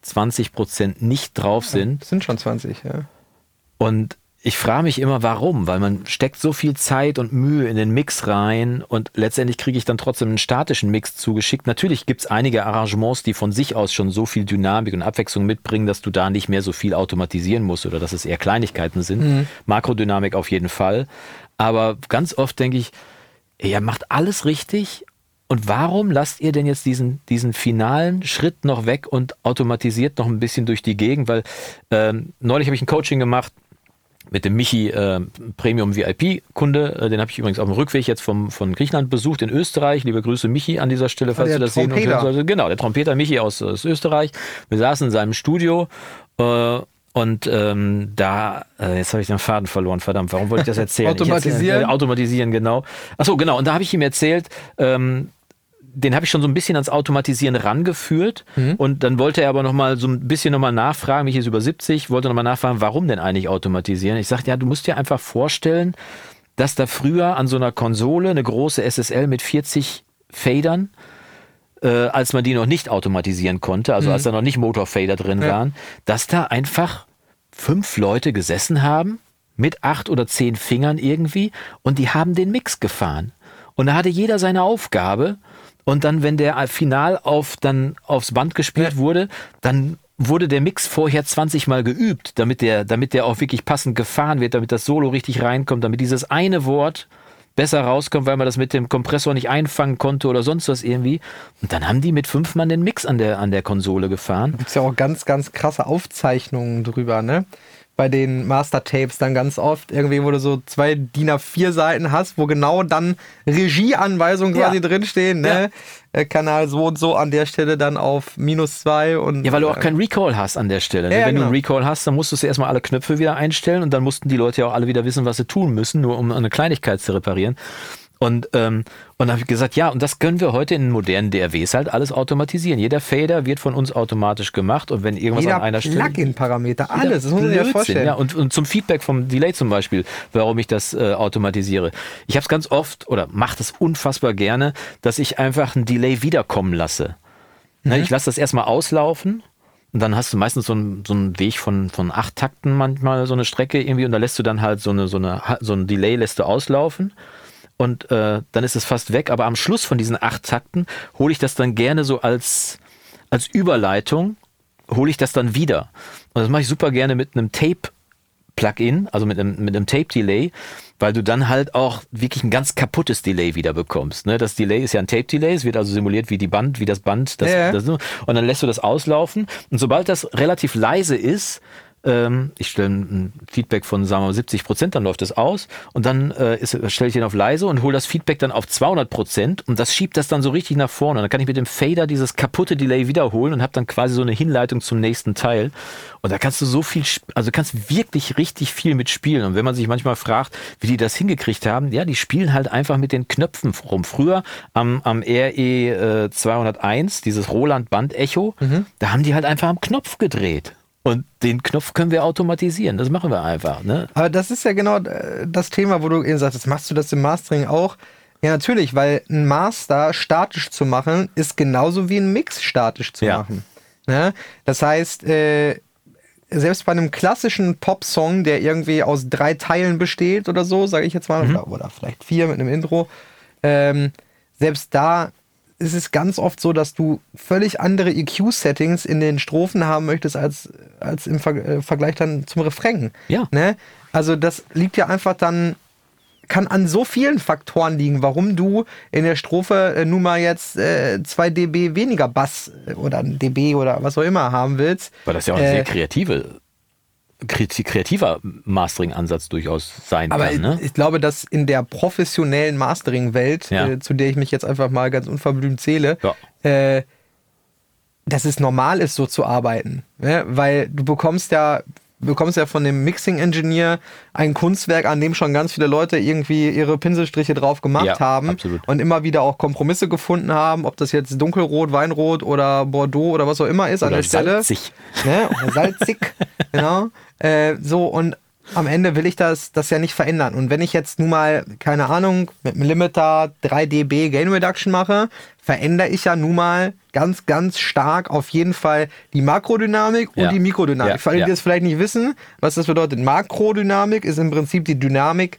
S2: 20 Prozent nicht drauf sind.
S1: Das sind schon 20, ja.
S2: Und ich frage mich immer, warum? Weil man steckt so viel Zeit und Mühe in den Mix rein und letztendlich kriege ich dann trotzdem einen statischen Mix zugeschickt. Natürlich gibt es einige Arrangements, die von sich aus schon so viel Dynamik und Abwechslung mitbringen, dass du da nicht mehr so viel automatisieren musst oder dass es eher Kleinigkeiten sind. Makrodynamik auf jeden Fall. Aber ganz oft denke ich, ihr macht alles richtig. Und warum lasst ihr denn jetzt diesen, diesen finalen Schritt noch weg und automatisiert noch ein bisschen durch die Gegend? Weil ähm, neulich habe ich ein Coaching gemacht mit dem Michi äh, Premium VIP-Kunde. Äh, den habe ich übrigens auf dem Rückweg jetzt vom, von Griechenland besucht in Österreich. Liebe Grüße Michi an dieser Stelle, falls
S1: der
S2: du das sehen und
S1: Trompeter.
S2: hören solltest. Genau, der Trompeter Michi aus, aus Österreich. Wir saßen in seinem Studio äh, und ähm, da, äh, jetzt habe ich den Faden verloren, verdammt, warum wollte ich das erzählen?
S1: Automatisieren?
S2: erzähl- äh, automatisieren, genau. Achso, genau, und da habe ich ihm erzählt, ähm, den habe ich schon so ein bisschen ans Automatisieren rangeführt und dann wollte er aber noch mal so ein bisschen noch mal nachfragen, mich ist über 70, wollte noch mal nachfragen, warum denn eigentlich automatisieren? Ich sagte, ja, du musst dir einfach vorstellen, dass da früher an so einer Konsole eine große SSL mit 40 Fadern, äh, als man die noch nicht automatisieren konnte, also als da noch nicht Motorfader drin
S1: Ja.
S2: waren, dass da einfach fünf Leute gesessen haben mit acht oder zehn Fingern irgendwie und die haben den Mix gefahren. Und da hatte jeder seine Aufgabe und dann, wenn der final auf, dann aufs Band gespielt wurde, dann wurde der Mix vorher 20 Mal geübt, damit der, damit der auch wirklich passend gefahren wird, damit das Solo richtig reinkommt, damit dieses eine Wort besser rauskommt, weil man das mit dem Kompressor nicht einfangen konnte oder sonst was irgendwie. Und dann haben die mit fünf Mann den Mix an der, an der Konsole gefahren.
S1: Gibt es ja auch ganz, ganz krasse Aufzeichnungen drüber, ne? Bei den Master-Tapes dann ganz oft, irgendwie, wo du so zwei DIN A4-Seiten hast, wo genau dann Regieanweisungen
S2: Ja.
S1: quasi drinstehen, ne? Äh, Kanal so und so an der Stelle dann auf minus zwei und.
S2: Ja, weil du auch
S1: äh,
S2: keinen Recall hast an der Stelle. Ne?
S1: Ja, ja,
S2: Wenn du einen
S1: genau.
S2: Recall hast, dann musstest du erstmal alle Knöpfe wieder einstellen und dann mussten die Leute ja auch alle wieder wissen, was sie tun müssen, nur um eine Kleinigkeit zu reparieren. Und, ähm, und dann habe ich gesagt, ja, und das können wir heute in modernen DRWs halt alles automatisieren. Jeder Fader wird von uns automatisch gemacht und wenn irgendwas
S1: jeder
S2: an einer Stelle.
S1: Plugin-Parameter, alles, das muss man sich ja vorstellen.
S2: Ja, und, und zum Feedback vom Delay zum Beispiel, warum ich das äh, automatisiere. Ich habe es ganz oft oder mache das unfassbar gerne, dass ich einfach ein Delay wiederkommen lasse. Ne, ich lasse das erstmal auslaufen und dann hast du meistens so einen, so einen Weg von, von acht Takten manchmal, so eine Strecke irgendwie und da lässt du dann halt so eine, so eine, so ein Delay lässt du auslaufen. Und äh, dann ist es fast weg. Aber am Schluss von diesen acht Takten hole ich das dann gerne so als, als Überleitung, hole ich das dann wieder. Und das mache ich super gerne mit einem Tape Plugin, also mit einem, mit einem Tape-Delay, weil du dann halt auch wirklich ein ganz kaputtes Delay wieder bekommst. Ne? Das Delay ist ja ein Tape-Delay, es wird also simuliert wie die Band, wie das Band, das,
S1: Ja.
S2: das, und dann lässt du das auslaufen und sobald das relativ leise ist, ähm, ich stelle ein Feedback von, sagen wir mal, 70 Prozent, dann läuft es aus und dann äh, stelle ich den auf leise und hole das Feedback dann auf 200 Prozent und das schiebt das dann so richtig nach vorne. Und dann kann ich mit dem Fader dieses kaputte Delay wiederholen und habe dann quasi so eine Hinleitung zum nächsten Teil. Und da kannst du so viel, also kannst wirklich richtig viel mitspielen. Und wenn man sich manchmal fragt, wie die das hingekriegt haben, ja, die spielen halt einfach mit den Knöpfen rum. Früher am, am RE äh, 201, dieses Roland Band Echo, da haben die halt einfach am Knopf gedreht. Und den Knopf können wir automatisieren. Das machen wir einfach. Ne?
S1: Aber das ist ja genau äh, das Thema, wo du eben sagst, machst du das im Mastering auch? Ja, natürlich, weil ein Master statisch zu machen, ist genauso wie ein Mix statisch zu
S2: Ja.
S1: machen. Ne? Das heißt, äh, selbst bei einem klassischen Pop-Song, der irgendwie aus drei Teilen besteht oder so, sage ich jetzt mal, oder, oder vielleicht vier mit einem Intro, ähm, selbst da ist es ganz oft so, dass du völlig andere EQ-Settings in den Strophen haben möchtest als, als im Ver äh, Vergleich dann zum Refrain.
S2: Ja.
S1: Ne? Also das liegt ja einfach dann, kann an so vielen Faktoren liegen, warum du in der Strophe äh, nun mal jetzt äh, 2 dB weniger Bass äh, oder ein dB oder was auch immer haben willst.
S2: Weil das ja auch ein
S1: Äh,
S2: sehr kreative, kreati- kreativer Mastering-Ansatz durchaus sein
S1: Aber
S2: kann. Ne?
S1: ich, ich glaube, dass in der professionellen Mastering-Welt,
S2: Ja.
S1: äh, zu der ich mich jetzt einfach mal ganz unverblümt zähle,
S2: Ja.
S1: Dass es normal ist, so zu arbeiten. Ne? Weil du bekommst ja, bekommst ja von dem Mixing-Engineer ein Kunstwerk, an dem schon ganz viele Leute irgendwie ihre Pinselstriche drauf gemacht
S2: Ja,
S1: haben
S2: absolut.
S1: und immer wieder auch Kompromisse gefunden haben, ob das jetzt Dunkelrot, Weinrot oder Bordeaux oder was auch immer ist an
S2: Oder
S1: der Stelle
S2: salzig.
S1: ne? Oder salzig, genau. Äh, so, und am Ende will ich das, das ja nicht verändern. Und wenn ich jetzt nun mal, keine Ahnung, mit einem Limiter 3 dB Gain Reduction mache, verändere ich ja nun mal ganz, ganz stark auf jeden Fall die Makrodynamik und
S2: Ja.
S1: die Mikrodynamik.
S2: Ja,
S1: Für alle, die
S2: ja.
S1: das vielleicht nicht wissen, was das bedeutet. Makrodynamik ist im Prinzip die Dynamik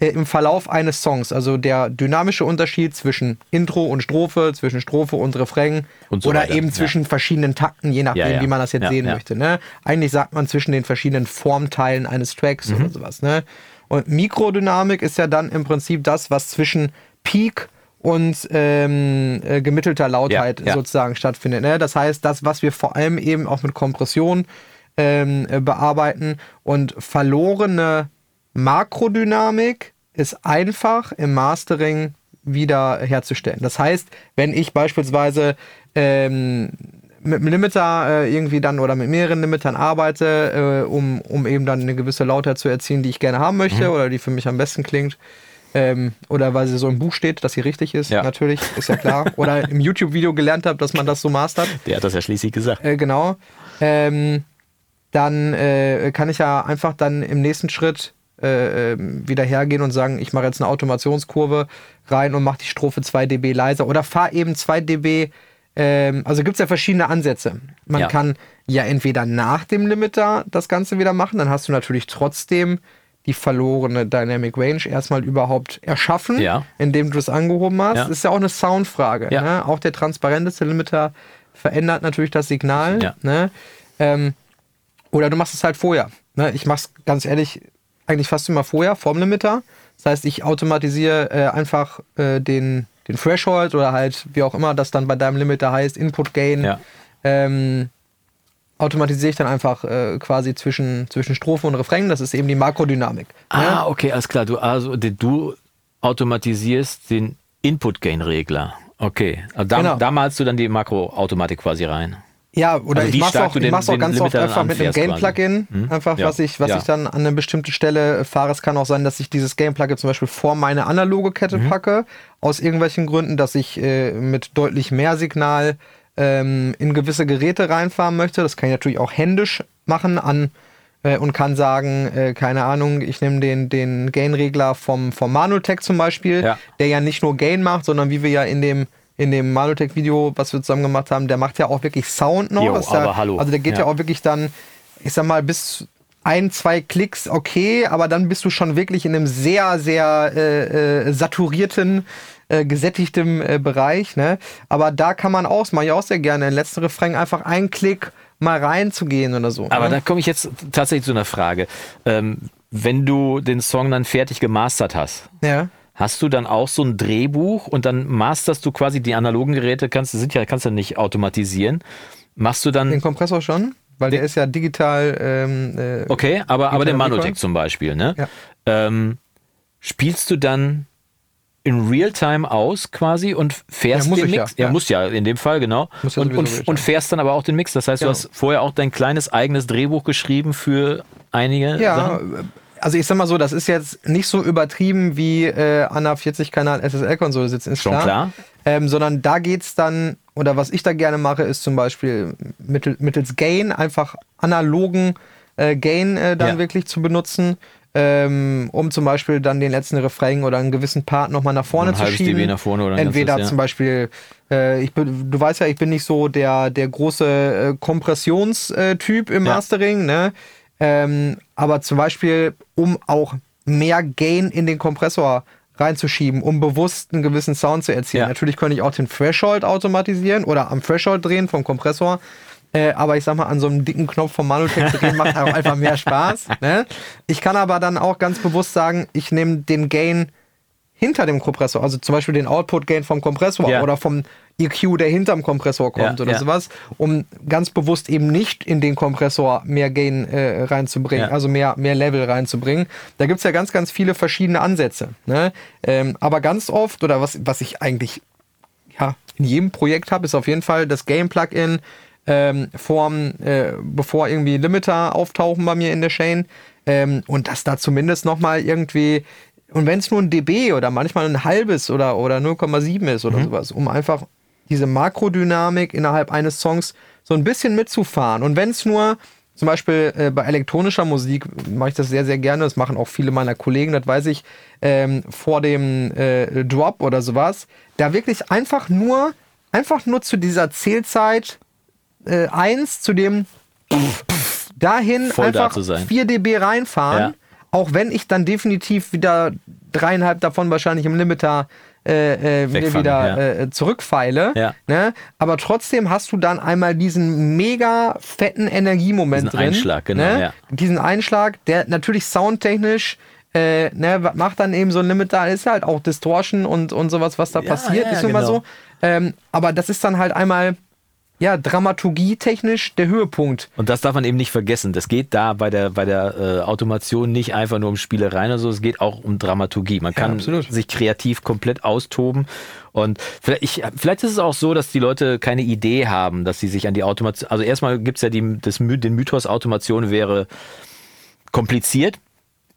S1: äh, im Verlauf eines Songs. Also der dynamische Unterschied zwischen Intro und Strophe, zwischen Strophe und Refrain
S2: Und so
S1: oder
S2: weiter,
S1: eben
S2: ja.
S1: zwischen verschiedenen Takten, je nachdem,
S2: Ja, ja.
S1: wie man das jetzt
S2: Ja,
S1: sehen
S2: ja.
S1: möchte. Ne? Eigentlich sagt man zwischen den verschiedenen Formteilen eines Tracks
S2: Mhm.
S1: oder sowas. Ne? Und Mikrodynamik ist ja dann im Prinzip das, was zwischen Peak und ähm, äh, gemittelter Lautheit
S2: Ja, ja.
S1: sozusagen stattfindet. Ne? Das heißt, das, was wir vor allem eben auch mit Kompression ähm, äh, bearbeiten und verlorene Makrodynamik ist einfach im Mastering wieder herzustellen. Das heißt, wenn ich beispielsweise ähm, mit einem Limiter äh, irgendwie dann oder mit mehreren Limitern arbeite, äh, um, um eben dann eine gewisse Lautheit zu erzielen, die ich gerne haben möchte oder die für mich am besten klingt. Ähm, oder weil sie so im Buch steht, dass sie richtig ist,
S2: Ja.
S1: natürlich, ist ja klar. oder im YouTube-Video gelernt habe, dass man das so mastert.
S2: Der hat das ja schließlich gesagt.
S1: Äh, genau. Ähm, dann äh, kann ich ja einfach dann im nächsten Schritt äh, ähm, wieder hergehen und sagen, ich mache jetzt eine Automationskurve rein und mache die Strophe 2 dB leiser oder fahre eben 2 dB. Ähm, also gibt es ja verschiedene Ansätze. Man
S2: Ja.
S1: kann ja entweder nach dem Limiter das Ganze wieder machen, dann hast du natürlich trotzdem die verlorene Dynamic Range erstmal überhaupt erschaffen,
S2: Ja.
S1: indem du es angehoben hast.
S2: Ja.
S1: Ist ja auch eine Soundfrage.
S2: Ja.
S1: Ne? Auch der transparenteste Limiter verändert natürlich das Signal. Ne? Ähm, oder du machst es halt vorher. Ne? Ich mach's ganz ehrlich eigentlich fast immer vorher, vorm Limiter. Das heißt, ich automatisiere äh, einfach äh, den, den Threshold oder halt, wie auch immer das dann bei deinem Limiter heißt, Input Gain.
S2: Ja.
S1: Ähm, automatisiere ich dann einfach äh, quasi zwischen, zwischen Strophe und Refrain. Das ist eben die Makrodynamik. ne?
S2: Ah, okay, alles klar. Du, also, du automatisierst den Input-Gain-Regler. Okay. Also da,
S1: Genau.
S2: da malst du dann die Makroautomatik quasi rein.
S1: Ja, oder
S2: Also
S1: ich mach's auch, ich mach's auch ganz oft einfach mit einem
S2: quasi. Mhm.
S1: Einfach,
S2: Ja.
S1: was ich, was
S2: Ja.
S1: ich dann an eine bestimmte Stelle fahre. Es kann auch sein, dass ich dieses Gain-Plugin zum Beispiel vor meine analoge Kette
S2: Mhm.
S1: packe. Aus irgendwelchen Gründen, dass ich äh, mit deutlich mehr Signal ähm, in gewisse Geräte reinfahren möchte. Das kann ich natürlich auch händisch machen an äh, und kann sagen, äh, keine Ahnung, ich nehme den, den Gain-Regler vom, vom Manutech zum Beispiel,
S2: Ja.
S1: der ja nicht nur Gain macht, sondern wie wir ja in dem in dem Manutech-Video, was wir zusammen gemacht haben, der macht ja auch wirklich Sound noch.
S2: Jo,
S1: ist ja,
S2: aber hallo.
S1: Also der geht ja.
S2: Ja.
S1: auch wirklich dann, ich sag mal, bis ein, zwei Klicks okay, aber dann bist du schon wirklich in einem sehr, sehr äh, äh, saturierten, äh, gesättigtem äh, Bereich. Ne? Aber da kann man auch, das mache ich auch sehr gerne, in letzten Refrain einfach einen Klick mal reinzugehen oder so.
S2: Aber
S1: ne?
S2: da komme ich jetzt tatsächlich zu einer Frage. Ähm, wenn du den Song dann fertig gemastert hast,
S1: ja.
S2: Hast du dann auch so ein Drehbuch und dann masterst du quasi die analogen Geräte, kannst, sind ja, kannst du nicht automatisieren. Machst du dann.
S1: Den Kompressor schon? Weil der ist ja digital. Ähm, äh,
S2: Okay, aber, aber den Manotech zum Beispiel, ne?
S1: Ja.
S2: Ähm, spielst du dann in Realtime aus quasi und fährst
S1: Ja, muss
S2: den Mix? Ja,
S1: ja.
S2: muss ja in dem Fall, genau.
S1: Ja
S2: und, und, und fährst dann aber auch den Mix. Das heißt,
S1: Genau.
S2: du hast vorher auch dein kleines eigenes Drehbuch geschrieben für einige
S1: Ja,
S2: Sachen.
S1: Also ich sag mal so, das ist jetzt nicht so übertrieben wie äh, an einer 40-Kanal SSL-Konsole sitzen, ist
S2: Schon
S1: klar.
S2: klar.
S1: Ähm, sondern da geht's dann, oder was ich da gerne mache, ist zum Beispiel mittel, mittels Gain einfach analogen äh, Gain äh, dann
S2: Ja.
S1: wirklich zu benutzen, ähm, um zum Beispiel dann den letzten Refrain oder einen gewissen Part nochmal nach vorne zu schieben.
S2: dB nach vorne oder
S1: Entweder
S2: ganzes, ja.
S1: zum Beispiel, äh, ich bin, du weißt ja, ich bin nicht so der, der große äh, Kompressionstyp im
S2: Ja.
S1: Mastering, ne? Ähm, aber zum Beispiel, um auch mehr Gain in den Kompressor reinzuschieben, um bewusst einen gewissen Sound zu erzielen.
S2: Ja.
S1: Natürlich könnte ich auch den Threshold automatisieren oder am Threshold drehen vom Kompressor. Äh, aber ich sag mal, an so einem dicken Knopf vom Manotech zu drehen, macht auch einfach mehr Spaß. Ne? Ich kann aber dann auch ganz bewusst sagen, ich nehme den Gain hinter dem Kompressor, also zum Beispiel den Output-Gain vom Kompressor
S2: Ja.
S1: oder vom EQ, der hinterm Kompressor kommt
S2: Ja,
S1: oder
S2: ja.
S1: sowas, um ganz bewusst eben nicht in den Kompressor mehr Gain äh, reinzubringen, also mehr, mehr Level reinzubringen. Da gibt's ja ganz, ganz viele verschiedene Ansätze. Ne? Ähm, aber ganz oft, oder was, was ich eigentlich ja, in jedem Projekt habe, ist auf jeden Fall das Game-Plugin ähm, vorm, äh, bevor irgendwie Limiter auftauchen bei mir in der Chain. Ähm, und dass da zumindest nochmal irgendwie, und wenn es nur ein dB oder manchmal ein halbes oder, oder 0,7 ist oder sowas, um einfach diese Makrodynamik innerhalb eines Songs so ein bisschen mitzufahren. Und wenn es nur zum Beispiel äh, bei elektronischer Musik mache ich das sehr, sehr gerne. Das machen auch viele meiner Kollegen, das weiß ich, ähm, vor dem äh, Drop oder sowas. Da wirklich einfach nur, einfach nur zu dieser Zählzeit äh, 1 zu dem dahin
S2: Voll da
S1: einfach
S2: zu sein.
S1: 4 dB reinfahren.
S2: Ja.
S1: Auch wenn ich dann definitiv wieder dreieinhalb davon wahrscheinlich im Limiter äh, äh,
S2: Wegfangen,
S1: wieder
S2: ja.
S1: äh, zurückfeile.
S2: Ja.
S1: Ne? Aber trotzdem hast du dann einmal diesen mega fetten Energiemoment
S2: Diesen
S1: drin.
S2: Einschlag, genau,
S1: Ne?
S2: ja.
S1: Diesen Einschlag, der natürlich soundtechnisch äh, ne, was macht dann eben so ein Limiter, ist halt auch Distortion und, und sowas, was da
S2: Ja,
S1: passiert,
S2: ja,
S1: ist mal
S2: genau.
S1: so. Ähm, aber das ist dann halt einmal, ja, dramaturgietechnisch der Höhepunkt.
S2: Und das darf man eben nicht vergessen. Das geht da bei der, bei der äh, Automation nicht einfach nur um Spielereien oder so, es geht auch um Dramaturgie. Man kann
S1: absolut.
S2: sich kreativ komplett austoben. Und vielleicht, ich, vielleicht ist es auch so, dass die Leute keine Idee haben, dass sie sich an die Automation. Also erstmal gibt es ja die, das, den Mythos, Automation wäre kompliziert.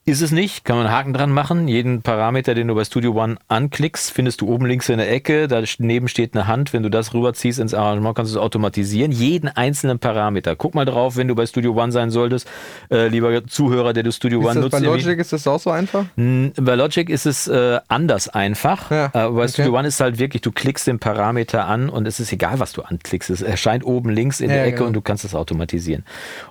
S2: Ist es nicht, kann man einen Haken dran machen. Jeden Parameter, den du bei Studio One anklickst, findest du oben links in der Ecke. Daneben steht eine Hand. Wenn du das rüberziehst ins Arrangement, kannst du es automatisieren. Jeden einzelnen Parameter. Guck mal drauf, wenn du bei Studio One sein solltest, äh, lieber Zuhörer, der du Studio
S1: Ist
S2: One nutzt.
S1: bei Logic ist das auch so einfach?
S2: Bei Logic ist es äh, anders einfach.
S1: Ja,
S2: äh, bei
S1: okay.
S2: Studio One ist halt wirklich, du klickst den Parameter an und es ist egal, was du anklickst. Es erscheint oben links in
S1: Ja,
S2: der Ecke
S1: genau.
S2: und du kannst es automatisieren.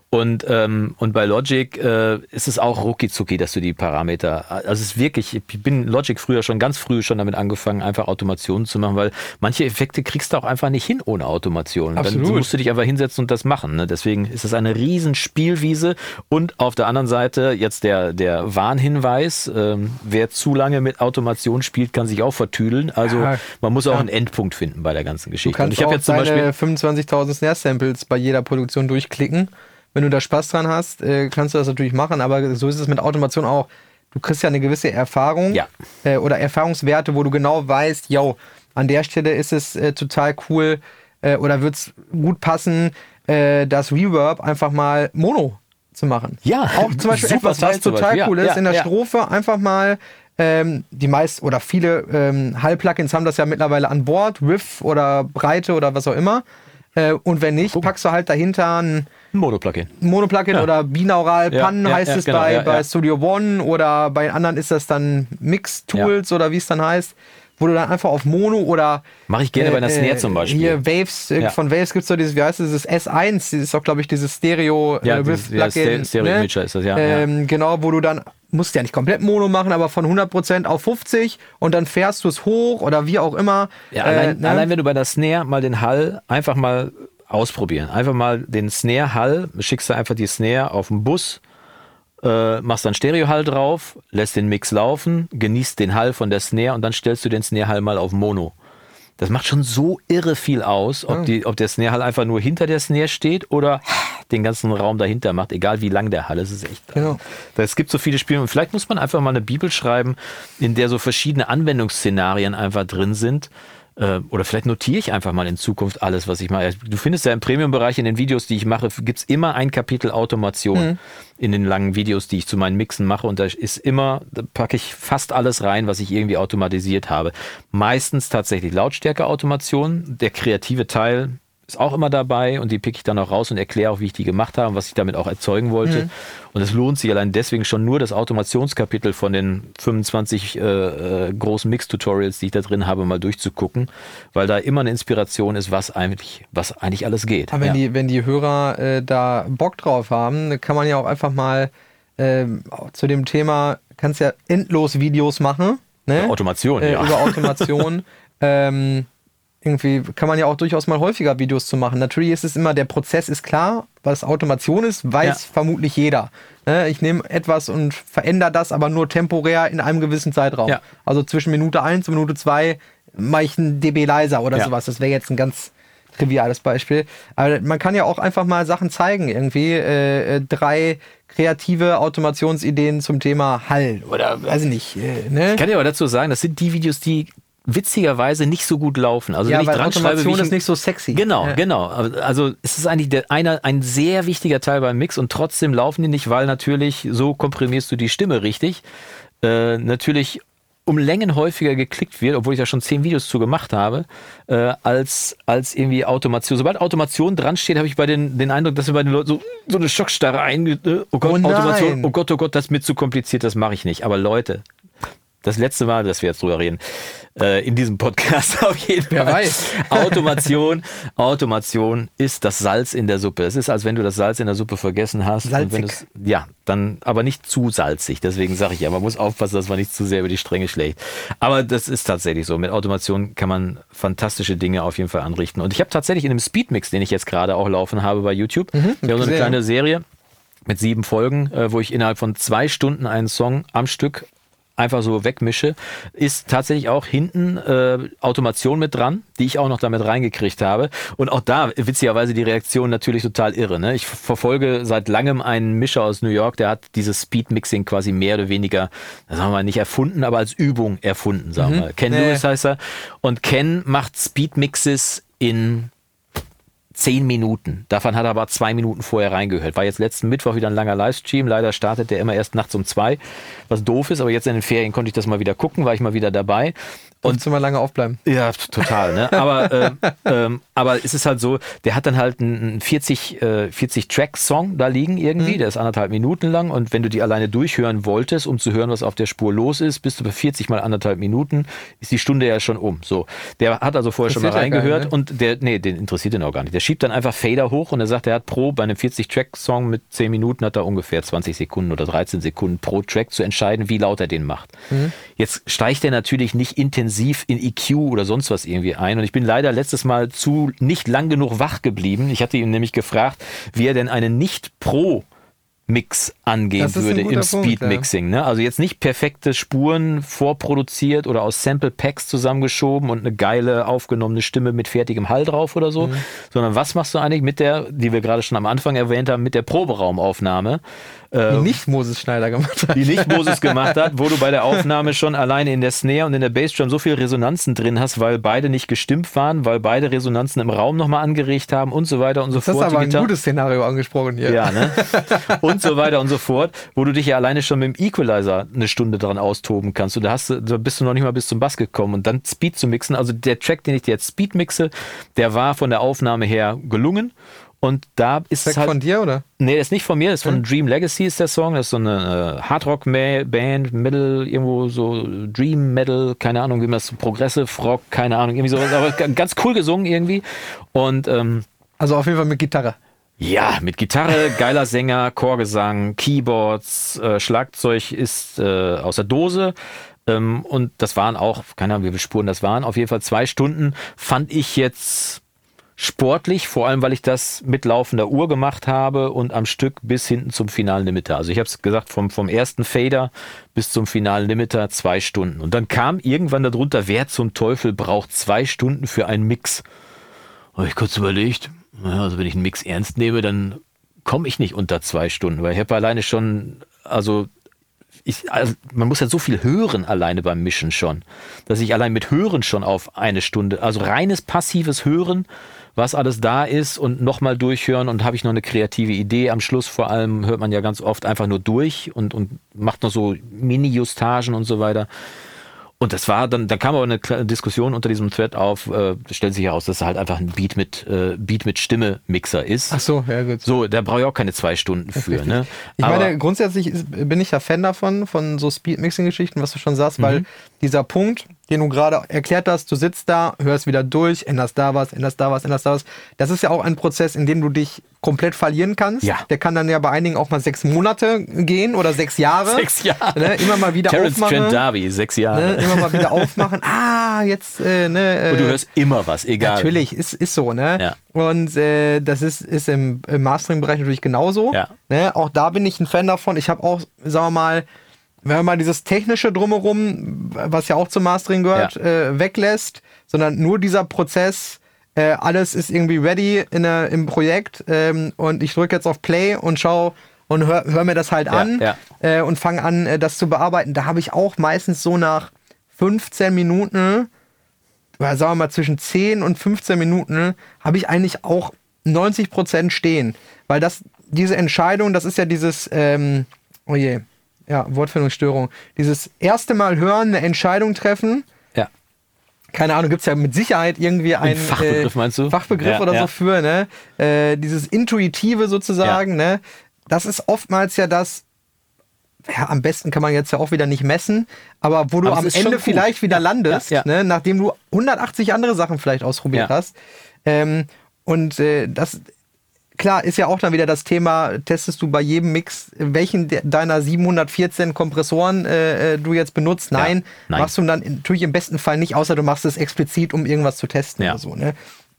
S2: Und, ähm, und bei Logic äh, ist es auch rucki dass du die Parameter, also es ist wirklich, ich bin Logic früher schon, ganz früh schon damit angefangen, einfach Automationen zu machen, weil manche Effekte kriegst du auch einfach nicht hin ohne Automation.
S1: Absolut.
S2: Dann musst du dich einfach hinsetzen und das machen. Ne? Deswegen ist es eine riesen Spielwiese und auf der anderen Seite jetzt der, der Warnhinweis, ähm, wer zu lange mit Automation spielt, kann sich auch vertüdeln. Also
S1: Ja,
S2: man muss auch
S1: ja.
S2: einen Endpunkt finden bei der ganzen
S1: Du
S2: Geschichte. Und
S1: kannst
S2: ich habe jetzt zum Beispiel
S1: deine 25.000 Snare-Samples bei jeder Produktion durchklicken. Wenn du da Spaß dran hast, äh, kannst du das natürlich machen, aber so ist es mit Automation auch. Du kriegst ja eine gewisse Erfahrung
S2: Ja.
S1: äh, oder Erfahrungswerte, wo du genau weißt, yo, an der Stelle ist es äh, total cool oder wird es gut passen, das Reverb einfach mal Mono zu machen.
S2: Ja,
S1: auch zum Beispiel etwas, was total cool ist,
S2: ja,
S1: in der
S2: ja.
S1: Strophe einfach mal ähm, die meist oder viele ähm, Hall-Plugins haben das ja mittlerweile an Bord, Riff oder Breite oder was auch immer. Äh, und wenn nicht, packst du halt dahinter ein
S2: Mono-Plugin.
S1: Mono-Plugin
S2: Ja.
S1: oder binaural Pan
S2: ja,
S1: heißt
S2: ja,
S1: es
S2: genau,
S1: bei, bei. Studio One oder bei anderen ist das dann Mix-Tools oder wie es dann heißt. wo du dann einfach auf Mono oder
S2: Mache ich gerne bei einer Snare zum Beispiel.
S1: Hier Waves, äh, von Waves gibt es doch dieses, wie heißt das, das S1, das ist doch, glaube ich, dieses Stereo
S2: Ja,
S1: äh,
S2: dieses-
S1: with
S2: ja,
S1: Plugin,
S2: Ster- Stereo Mixer ist das, ja, ja.
S1: Ähm, Genau, wo du dann, musst ja nicht komplett Mono machen, aber von 100% auf 50 und dann fährst du es hoch oder wie auch immer.
S2: Ja, allein,
S1: Äh, ne?
S2: allein wenn du bei der Snare mal den Hall einfach mal ausprobieren. Einfach mal den Snare-Hall, schickst du einfach die Snare auf den Bus, äh, machst dann Stereo-Hall drauf, lässt den Mix laufen, genießt den Hall von der Snare und dann stellst du den Snare-Hall mal auf Mono. Das macht schon so irre viel aus, ob, die, ob der Snare-Hall einfach nur hinter der Snare steht oder den ganzen Raum dahinter macht, egal wie lang der Hall ist. Es ist echt.
S1: Genau.
S2: Es gibt so viele Spiele und vielleicht muss man einfach mal eine Bibel schreiben, in der so verschiedene Anwendungsszenarien einfach drin sind. Äh, Oder vielleicht notiere ich einfach mal in Zukunft alles, was ich mache. Du findest ja im Premium-Bereich in den Videos, die ich mache, gibt es immer ein Kapitel Automation in den langen Videos, die ich zu meinen Mixen mache. Und da ist immer, da packe ich fast alles rein, was ich irgendwie automatisiert habe. Meistens tatsächlich Lautstärke-Automation. Der kreative Teil ist auch immer dabei und die pick ich dann auch raus und erkläre auch, wie ich die gemacht habe und was ich damit auch erzeugen wollte. Und es lohnt sich allein deswegen schon nur das Automationskapitel von den 25 äh, äh, großen Mix-Tutorials, die ich da drin habe, mal durchzugucken, weil da immer eine Inspiration ist, was eigentlich, was eigentlich alles geht.
S1: Aber wenn,
S2: Ja.
S1: die, wenn die Hörer äh, da Bock drauf haben, kann man ja auch einfach mal ähm, zu dem Thema, kannst ja endlos Videos machen. Ne?
S2: Automation,
S1: äh,
S2: ja.
S1: Über Automation. ähm, irgendwie kann man ja auch durchaus mal häufiger Videos zu machen. Natürlich ist es immer, der Prozess ist klar, was Automation ist, weiß
S2: Ja.
S1: vermutlich jeder. Ne? Ich nehme etwas und verändere das aber nur temporär in einem gewissen Zeitraum.
S2: Ja.
S1: Also zwischen Minute 1 und Minute 2 mache ich ein dB leiser oder
S2: Ja.
S1: sowas. Das wäre jetzt ein ganz triviales Beispiel. Aber man kann ja auch einfach mal Sachen zeigen, irgendwie äh, äh, drei kreative Automationsideen zum Thema Hall oder weiß ich nicht. Äh, ne?
S2: Ich kann dir aber dazu sagen, das sind die Videos, die witzigerweise nicht so gut laufen. Also
S1: ja,
S2: wenn ich dran schreibe,
S1: Automation
S2: ich
S1: ist nicht so sexy.
S2: Genau,
S1: Ja.
S2: genau. Also es ist eigentlich der, einer, ein sehr wichtiger Teil beim Mix und trotzdem laufen die nicht, weil natürlich so komprimierst du die Stimme richtig. Äh, natürlich um Längen häufiger geklickt wird, obwohl ich da schon zehn Videos zu gemacht habe, äh, als, als irgendwie Automation. Sobald Automation dran steht, habe ich bei den, den Eindruck, dass wir bei den Leuten so, so eine Schockstarre ein, äh, oh Gott,
S1: Oh.
S2: Automation, oh Gott, oh Gott, das ist mir zu kompliziert, das mache ich nicht. Aber Leute, das letzte Mal, dass wir jetzt drüber reden, äh, in diesem Podcast auf jeden Fall.
S1: Wer weiß.
S2: Automation, Automation ist das Salz in der Suppe. Es ist, als wenn du das Salz in der Suppe vergessen hast.
S1: Salzig.
S2: ja, dann aber nicht zu salzig. Deswegen sage ich ja, man muss aufpassen, dass man nicht zu sehr über die Stränge schlägt. Aber das ist tatsächlich so. Mit Automation kann man fantastische Dinge auf jeden Fall anrichten. Und ich habe tatsächlich in dem Speedmix, den ich jetzt gerade auch laufen habe bei YouTube, wir haben so eine kleine Serie mit sieben Folgen, äh, wo ich innerhalb von zwei Stunden einen Song am Stück einfach so wegmische, ist tatsächlich auch hinten äh, Automation mit dran, die ich auch noch damit reingekriegt habe. Und auch da, witzigerweise, die Reaktion natürlich total irre. Ne? Ich verfolge seit langem einen Mischer aus New York, der hat dieses Speedmixing quasi mehr oder weniger, sagen wir mal, nicht erfunden, aber als Übung erfunden, sagen wir mal. Ken
S1: Nee.
S2: Lewis heißt er. Und Ken macht Speedmixes in zehn Minuten. Davon hat er aber zwei Minuten vorher reingehört. War jetzt letzten Mittwoch wieder ein langer Livestream. Leider startet der immer erst nachts um zwei, was doof ist. Aber jetzt in den Ferien konnte ich das mal wieder gucken, war ich mal wieder dabei.
S1: Und zu mal lange aufbleiben.
S2: Ja, total. Ne? Aber, äh, ähm, aber es ist halt so, der hat dann halt einen 40, äh, 40 Track-Song da liegen irgendwie, der ist anderthalb Minuten lang und wenn du die alleine durchhören wolltest, um zu hören, was auf der Spur los ist, bist du bei 40 mal anderthalb Minuten, ist die Stunde ja schon um. So, der hat also vorher schon mal reingehört
S1: keinen,
S2: und der, nee, den interessiert den auch gar nicht. Der schiebt dann einfach Fader hoch und er sagt, er hat pro, bei einem 40-Track-Song mit 10 Minuten hat er ungefähr 20 Sekunden oder 13 Sekunden pro Track zu entscheiden, wie laut er den macht. Jetzt steigt er natürlich nicht intensiv in EQ oder sonst was irgendwie ein und ich bin leider letztes Mal zu nicht lang genug wach geblieben. Ich hatte ihn nämlich gefragt, wie er denn einen Nicht-Pro Mix angehen würde im Speedmixing. Ne? Also jetzt nicht perfekte Spuren vorproduziert oder aus Sample Packs zusammengeschoben und eine geile aufgenommene Stimme mit fertigem Hall drauf oder
S1: Mhm.
S2: so, sondern was machst du eigentlich mit der, die wir gerade schon am Anfang erwähnt haben, mit der Proberaumaufnahme?
S1: Die nicht Moses Schneider gemacht hat.
S2: die nicht Moses gemacht hat, wo du bei der Aufnahme schon alleine in der Snare und in der Bassdrum so viel Resonanzen drin hast, weil beide nicht gestimmt waren, weil beide Resonanzen im Raum nochmal angeregt haben und so weiter und so
S1: Das ist
S2: fort.
S1: aber
S2: Die
S1: ein
S2: Gitarre-
S1: gutes Szenario angesprochen hier.
S2: ja, ne? Und so weiter und so fort, wo du dich ja alleine schon mit dem Equalizer eine Stunde dran austoben kannst. Und da, hast du, da bist du noch nicht mal bis zum Bass gekommen. Und dann Speed zu mixen. Also der Track, den ich dir jetzt Speed mixe, der war von der Aufnahme her gelungen. Und da ist
S1: Weg
S2: es halt.
S1: von dir, oder?
S2: Nee, das ist nicht von mir, das ist von Dream Legacy ist der Song. Das ist so eine äh, Hardrock-Band, Metal, irgendwo so Dream Metal, keine Ahnung, wie man das, Progressive Rock, keine Ahnung, irgendwie sowas, aber ganz cool gesungen irgendwie. Und ähm,
S1: Also auf jeden Fall mit Gitarre.
S2: ja, mit Gitarre, geiler Sänger, Chorgesang, Keyboards, äh, Schlagzeug ist äh, aus der Dose. Ähm, und das waren auch, keine Ahnung, wie viele Spuren das waren, auf jeden Fall zwei Stunden. Fand ich jetzt sportlich, vor allem weil ich das mit laufender Uhr gemacht habe und am Stück bis hinten zum finalen Limiter. Also ich habe es gesagt, vom, vom ersten Fader bis zum finalen Limiter zwei Stunden. Und dann kam irgendwann darunter, wer zum Teufel braucht zwei Stunden für einen Mix? Habe ich kurz überlegt, also wenn ich einen Mix ernst nehme, dann komme ich nicht unter zwei Stunden, weil ich habe alleine schon, also ich, also man muss ja so viel hören alleine beim Mischen schon, dass ich allein mit Hören schon auf eine Stunde, also reines passives Hören, was alles da ist und nochmal durchhören und habe ich noch eine kreative Idee. Am Schluss vor allem hört man ja ganz oft einfach nur durch und, und macht noch so Mini-Justagen und so weiter. Und das war dann, dann kam aber eine Diskussion unter diesem Thread auf, äh, stellt sich heraus, dass es halt einfach ein Beat mit, äh, Beat mit Stimme-Mixer ist.
S1: Ach so, ja gut.
S2: So, da brauche ich auch keine zwei Stunden für. Ne?
S1: Ich
S2: Aber-
S1: meine, grundsätzlich ist, bin ich ja Fan davon, von so Speed-Mixing-Geschichten, was du schon sagst,
S2: Mhm.
S1: weil dieser Punkt, den du gerade erklärt hast, du sitzt da, hörst wieder durch, änderst da was, änderst da was, änderst da was. Das ist ja auch ein Prozess, in dem du dich komplett verlieren kannst.
S2: Ja.
S1: Der kann dann ja bei einigen auch mal sechs Monate gehen oder sechs Jahre.
S2: Sechs Jahre.
S1: Ne? Immer mal wieder
S2: Terence
S1: aufmachen.
S2: Trent D'Arby, sechs Jahre.
S1: Ne? Immer mal wieder aufmachen. Ah, jetzt, äh, ne.
S2: Und du
S1: äh,
S2: hörst immer was, egal.
S1: Natürlich, ist, ist so, ne?
S2: Ja.
S1: Und äh, das ist, ist im, im Mastering-Bereich natürlich genauso.
S2: Ja.
S1: Ne? Auch da bin ich ein Fan davon. Ich habe auch, sagen wir mal, wenn man mal dieses technische Drumherum, was ja auch zum Mastering gehört,
S2: Ja.
S1: äh, weglässt, sondern nur dieser Prozess, äh, alles ist irgendwie ready in, der- im Projekt ähm, und ich drücke jetzt auf Play und schau und hör, hör mir das halt
S2: Ja,
S1: an
S2: ja.
S1: Äh, und fange an, äh, das zu bearbeiten. Da habe ich auch meistens so nach 15 Minuten oder sagen wir mal zwischen 10 und 15 Minuten habe ich eigentlich auch 90 Prozent stehen. Weil das, diese Entscheidung, das ist ja dieses, ähm, oh je, ja, Wortfindungsstörung. Dieses erste Mal hören, eine Entscheidung treffen.
S2: Ja.
S1: Keine Ahnung, gibt es ja mit Sicherheit irgendwie einen
S2: Fachbegriff,
S1: äh,
S2: meinst du?
S1: Fachbegriff
S2: Ja,
S1: oder
S2: ja.
S1: so für, ne? Äh, dieses Intuitive sozusagen, ne? Das ist oftmals ja das, ja, am besten kann man jetzt ja auch wieder nicht messen, aber wo du
S2: Aber
S1: am Ende vielleicht wieder landest,
S2: Ja, ja.
S1: Ne, nachdem du 180 andere Sachen vielleicht ausprobiert
S2: Ja.
S1: hast. Ähm, und äh, das, klar, ist ja auch dann wieder das Thema, testest du bei jedem Mix, welchen de deiner 714 Kompressoren äh, äh, du jetzt benutzt? Nein,
S2: nein.
S1: machst du dann natürlich im besten Fall nicht, außer du machst es explizit, um irgendwas zu testen
S2: Ja.
S1: oder so. Ne?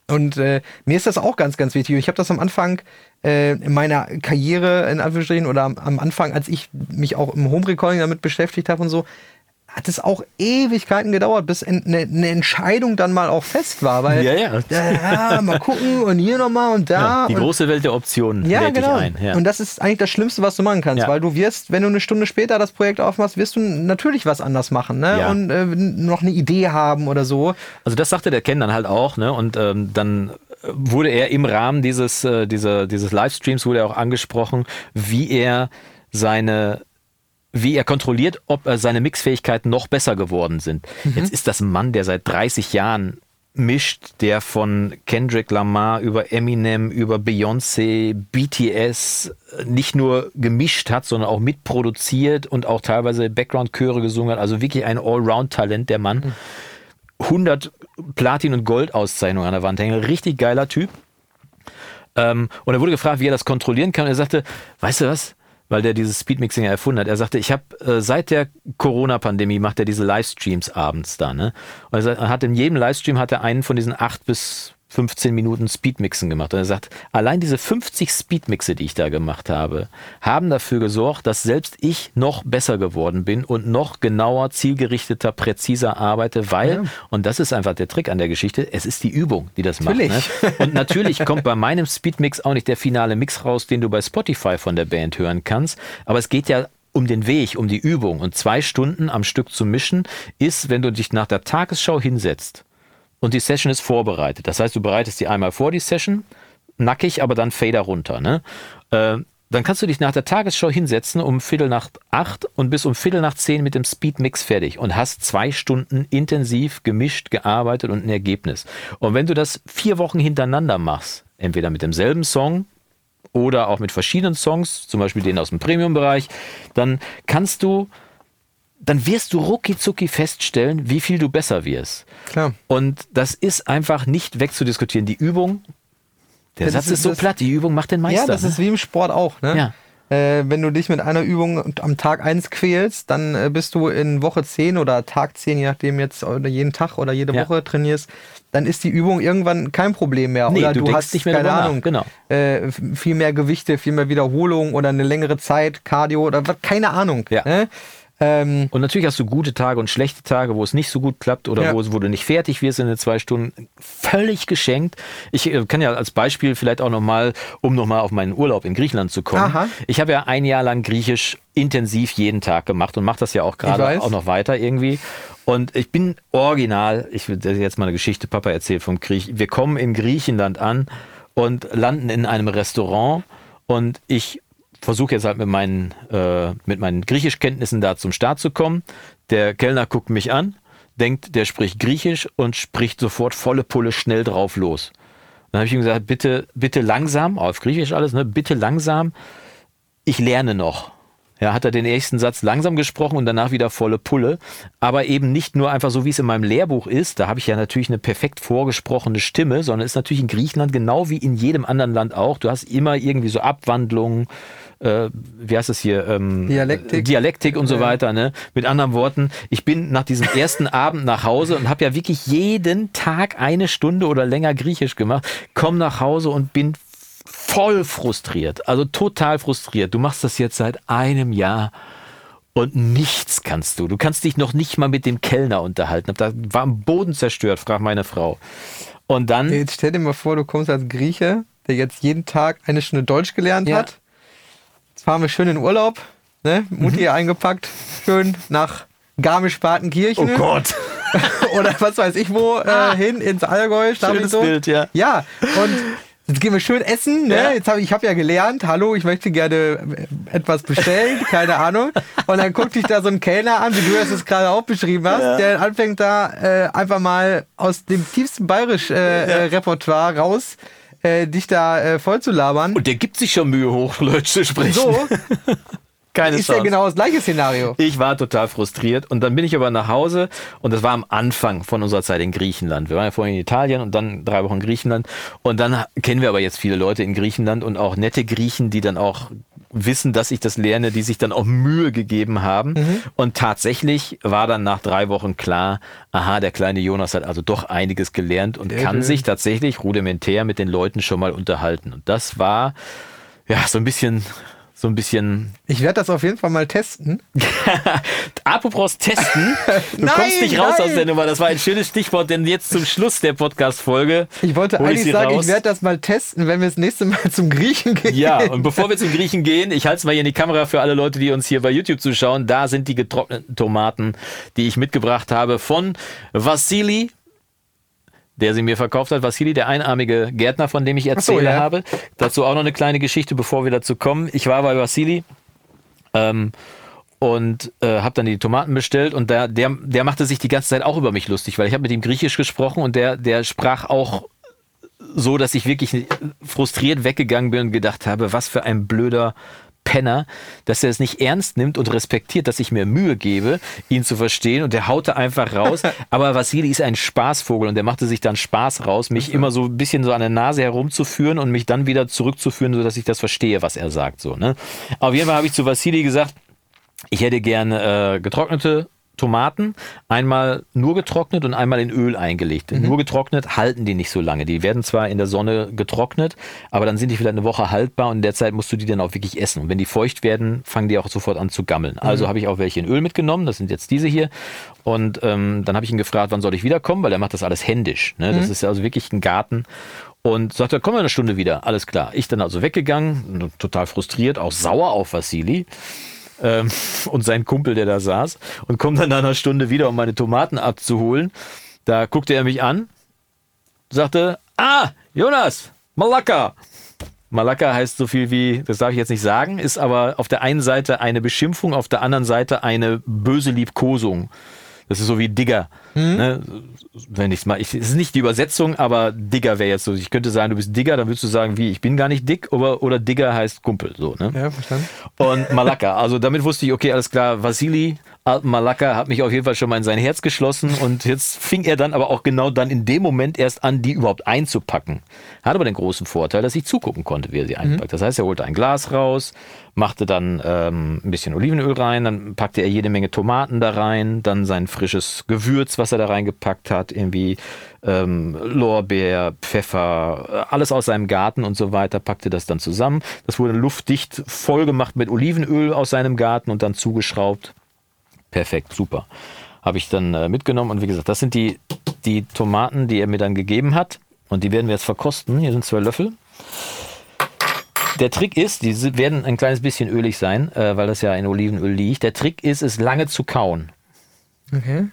S1: Und äh, mir ist das auch ganz, ganz wichtig. Ich habe das am Anfang äh, in meiner Karriere, in Anführungsstrichen, oder am, am Anfang, als ich mich auch im Home Recording damit beschäftigt habe und so, hat es auch Ewigkeiten gedauert, bis eine, eine Entscheidung dann mal auch fest war. Weil,
S2: Ja, ja.
S1: ja mal gucken und hier nochmal und da.
S2: Die
S1: und,
S2: große Welt der Optionen
S1: ja, genau.
S2: ein. Ja.
S1: Und das ist eigentlich das Schlimmste, was du machen kannst,
S2: Ja.
S1: weil du wirst, wenn du eine Stunde später das Projekt aufmachst, wirst du natürlich was anders machen ne?
S2: Ja.
S1: und äh, noch eine Idee haben oder so.
S2: Also das sagte der Ken dann halt auch, ne? Und ähm, dann äh, wurde er im Rahmen dieses, äh, dieser, dieses Livestreams wurde er auch angesprochen, wie er seine wie er kontrolliert, ob äh, seine Mixfähigkeiten noch besser geworden sind. Jetzt ist das ein Mann, der seit 30 Jahren mischt, der von Kendrick Lamar über Eminem, über Beyoncé, BTS äh, nicht nur gemischt hat, sondern auch mitproduziert und auch teilweise Background-Chöre gesungen hat. Also wirklich ein Allround-Talent, der Mann. 100 Platin- und Gold-Auszeichnungen an der Wand hängen. Richtig geiler Typ. Ähm, und er wurde gefragt, wie er das kontrollieren kann. Und er sagte, weißt du was? Weil der dieses Speedmixing ja erfunden hat. Er sagte, ich habe äh, seit der Corona-Pandemie macht er diese Livestreams abends da. Ne? Und er er hat in jedem Livestream hat er einen von diesen acht bis 15 Minuten Speedmixen gemacht. Und er sagt, allein diese 50 Speedmixe, die ich da gemacht habe, haben dafür gesorgt, dass selbst ich noch besser geworden bin und noch genauer, zielgerichteter, präziser arbeite, weil, und das ist einfach der Trick an der Geschichte, es ist die Übung, die das macht. Ne?
S1: Natürlich.
S2: Und natürlich kommt bei meinem Speedmix auch nicht der finale Mix raus, den du bei Spotify von der Band hören kannst, aber es geht ja um den Weg, um die Übung. Und zwei Stunden am Stück zu mischen ist, wenn du dich nach der Tagesschau hinsetzt und die Session ist vorbereitet. Das heißt, du bereitest die einmal vor, die Session, nackig, aber dann Fader runter. Ne? Äh, dann kannst du dich nach der Tagesschau hinsetzen um Viertel nach acht und bis um Viertel nach zehn mit dem Speedmix fertig und hast zwei Stunden intensiv gemischt, gearbeitet und ein Ergebnis. Und wenn du das vier Wochen hintereinander machst, entweder mit demselben Song oder auch mit verschiedenen Songs, zum Beispiel den aus dem Premium-Bereich, dann kannst du, dann wirst du rucki zucki feststellen, wie viel du besser wirst.
S1: Klar.
S2: Und das ist einfach nicht wegzudiskutieren. Die Übung, der
S1: Ja,
S2: Satz ist,
S1: ist
S2: so platt, die Übung macht den
S1: Ja,
S2: Meister.
S1: das ist wie im Sport auch. Ne?
S2: Ja.
S1: Äh, wenn du dich mit einer Übung am Tag 1 quälst, dann äh, bist du in Woche 10 oder Tag 10, je nachdem jetzt oder jeden Tag oder jede
S2: Ja.
S1: Woche trainierst, dann ist die Übung irgendwann kein Problem mehr.
S2: Nee,
S1: oder
S2: du
S1: du, hast,
S2: nicht mehr
S1: keine Ahnung,
S2: genau.
S1: äh, viel mehr Gewichte, viel mehr Wiederholung oder eine längere Zeit, Cardio oder was, keine Ahnung.
S2: Ja.
S1: Ne? Ähm,
S2: Und natürlich hast du gute Tage und schlechte Tage, wo es nicht so gut klappt oder
S1: Ja.
S2: wo, wo du nicht fertig wirst in den zwei Stunden. Völlig geschenkt. Ich äh, kann ja als Beispiel vielleicht auch nochmal, um nochmal auf meinen Urlaub in Griechenland zu kommen.
S1: Aha.
S2: Ich habe ja ein Jahr lang Griechisch intensiv jeden Tag gemacht und mache das ja auch gerade auch noch weiter irgendwie. Und ich bin original, ich will jetzt mal eine Geschichte, Papa erzählt vom Griech. Wir kommen in Griechenland an und landen in einem Restaurant und ich versuche jetzt halt mit meinen, äh, mit meinen Griechischkenntnissen da zum Start zu kommen. Der Kellner guckt mich an, denkt, der spricht Griechisch und spricht sofort volle Pulle schnell drauf los. Dann habe ich ihm gesagt, bitte, bitte langsam, auf Griechisch alles, ne? Bitte langsam. Ich lerne noch. Ja, hat er den ersten Satz langsam gesprochen und danach wieder volle Pulle. Aber eben nicht nur einfach so, wie es in meinem Lehrbuch ist. Da habe ich ja natürlich eine perfekt vorgesprochene Stimme, sondern ist natürlich in Griechenland genau wie in jedem anderen Land auch. Du hast immer irgendwie so Abwandlungen, äh, wie heißt das hier? Ähm,
S1: Dialektik.
S2: Dialektik und so weiter. Ne? Mit anderen Worten, ich bin nach diesem ersten Abend nach Hause und habe ja wirklich jeden Tag eine Stunde oder länger Griechisch gemacht, komm nach Hause und bin voll frustriert, also total frustriert. Du machst das jetzt seit einem Jahr und nichts kannst du. Du kannst dich noch nicht mal mit dem Kellner unterhalten. Da war am Boden zerstört, fragt meine Frau. Und dann,
S1: jetzt stell dir mal vor, du kommst als Grieche, der jetzt jeden Tag eine Stunde Deutsch gelernt
S2: Ja.
S1: hat. Fahren wir schön in Urlaub, ne? Mutti
S2: Mhm.
S1: eingepackt, schön nach Garmisch-Partenkirchen.
S2: oh Gott,
S1: oder was weiß ich wo äh, hin ins Allgäu.
S2: Schönes
S1: so.
S2: Bild, ja.
S1: Ja, und jetzt gehen wir schön essen. Ne?
S2: Ja.
S1: Jetzt habe ich, habe ja gelernt, hallo, ich möchte gerne äh, etwas bestellen, keine Ahnung. Und dann guckt dich da so ein Kellner an, wie du das gerade auch beschrieben hast, der anfängt da äh, einfach mal aus dem tiefsten Bayerisch-Repertoire raus, äh, dich da äh, voll zu labern.
S2: und der gibt sich schon Mühe, Hochdeutsch zu sprechen.
S1: so
S2: Keine
S1: ist ja
S2: Chance.
S1: genau das gleiche Szenario.
S2: Ich war total frustriert und dann bin ich aber nach Hause und das war am Anfang von unserer Zeit in Griechenland. Wir waren ja vorhin in Italien und dann drei Wochen in Griechenland und dann kennen wir aber jetzt viele Leute in Griechenland und auch nette Griechen, die dann auch wissen, dass ich das lerne, die sich dann auch Mühe gegeben haben. Und tatsächlich war dann nach drei Wochen klar, aha, der kleine Jonas hat also doch einiges gelernt und
S1: Sehr
S2: kann
S1: schön.
S2: sich tatsächlich rudimentär mit den Leuten schon mal unterhalten. Und das war ja so ein bisschen, so ein bisschen
S1: Ich werde das auf jeden Fall mal testen.
S2: Apropos testen, du
S1: Nein,
S2: kommst nicht raus
S1: nein.
S2: aus der Nummer. Das war ein schönes Stichwort, denn jetzt zum Schluss der Podcast-Folge.
S1: Ich wollte eigentlich
S2: sie
S1: sagen,
S2: raus.
S1: ich werde das mal testen, wenn wir das nächste Mal zum Griechen gehen.
S2: Ja, und bevor wir zum Griechen gehen, ich halte es mal hier in die Kamera für alle Leute, die uns hier bei YouTube zuschauen. Da sind die getrockneten Tomaten, die ich mitgebracht habe von Vassili, der sie mir verkauft hat. Vassili, der einarmige Gärtner, von dem ich erzähle
S1: ja.
S2: habe. Dazu auch noch eine kleine Geschichte, bevor wir dazu kommen. Ich war bei Vassili. Ähm, und äh, habe dann die Tomaten bestellt und der, der, der machte sich die ganze Zeit auch über mich lustig, weil ich habe mit ihm Griechisch gesprochen und der, der sprach auch so, dass ich wirklich frustriert weggegangen bin und gedacht habe, was für ein blöder Penner, dass er es nicht ernst nimmt und respektiert, dass ich mir Mühe gebe, ihn zu verstehen und der haute einfach raus. Aber Vassili ist ein Spaßvogel und der machte sich dann Spaß raus, mich immer so ein bisschen so an der Nase herumzuführen und mich dann wieder zurückzuführen, sodass ich das verstehe, was er sagt. So, ne? Auf jeden Fall habe ich zu Vassili gesagt, ich hätte gerne äh, getrocknete Tomaten, einmal nur getrocknet und einmal in Öl eingelegt. Nur getrocknet halten die nicht so lange. Die werden zwar in der Sonne getrocknet, aber dann sind die vielleicht eine Woche haltbar und in der Zeit musst du die dann auch wirklich essen. Und wenn die feucht werden, fangen die auch sofort an zu gammeln. Also habe ich auch welche in Öl mitgenommen, das sind jetzt diese hier. Und ähm, dann habe ich ihn gefragt, wann soll ich wiederkommen, weil er macht das alles händisch. Ne? Das ist also wirklich ein Garten. Und sagte, komm mal eine Stunde wieder. Alles klar. Ich dann also weggegangen, total frustriert, auch sauer auf Vassili ähm, und sein Kumpel, der da saß, und komme dann nach einer Stunde wieder, um meine Tomaten abzuholen. Da guckte er mich an, sagte, ah, Jonas, Malaka. Malaka heißt so viel wie, das darf ich jetzt nicht sagen, ist aber auf der einen Seite eine Beschimpfung, auf der anderen Seite eine böse Liebkosung. Das ist so wie Digger. Ne? Wenn ich's mal, ich, es ist nicht die Übersetzung, aber Digger wäre jetzt so. Ich könnte sagen, du bist Digger, dann würdest du sagen, wie, ich bin gar nicht dick, oder, oder Digger heißt Kumpel, so, ne?
S1: Ja, verstanden.
S2: Und Malakka. Also damit wusste ich, okay, alles klar, Vasili Malakka hat mich auf jeden Fall schon mal in sein Herz geschlossen und jetzt fing er dann aber auch genau dann in dem Moment erst an, die überhaupt einzupacken. Hat aber den großen Vorteil, dass ich zugucken konnte, wie er sie einpackt. Das heißt, er holte ein Glas raus, machte dann ähm, ein bisschen Olivenöl rein, dann packte er jede Menge Tomaten da rein, dann sein frisches Gewürz, was er da reingepackt hat, irgendwie ähm, Lorbeer, Pfeffer, äh, alles aus seinem Garten und so weiter, packte das dann zusammen. Das wurde luftdicht voll gemacht mit Olivenöl aus seinem Garten und dann zugeschraubt. Perfekt, super. Habe ich dann äh, mitgenommen und wie gesagt, das sind die, die Tomaten, die er mir dann gegeben hat und die werden wir jetzt verkosten. Hier sind zwei Löffel. Der Trick ist, die werden ein kleines bisschen ölig sein, äh, weil das ja in Olivenöl liegt. Der Trick ist, es lange zu kauen
S1: Okay.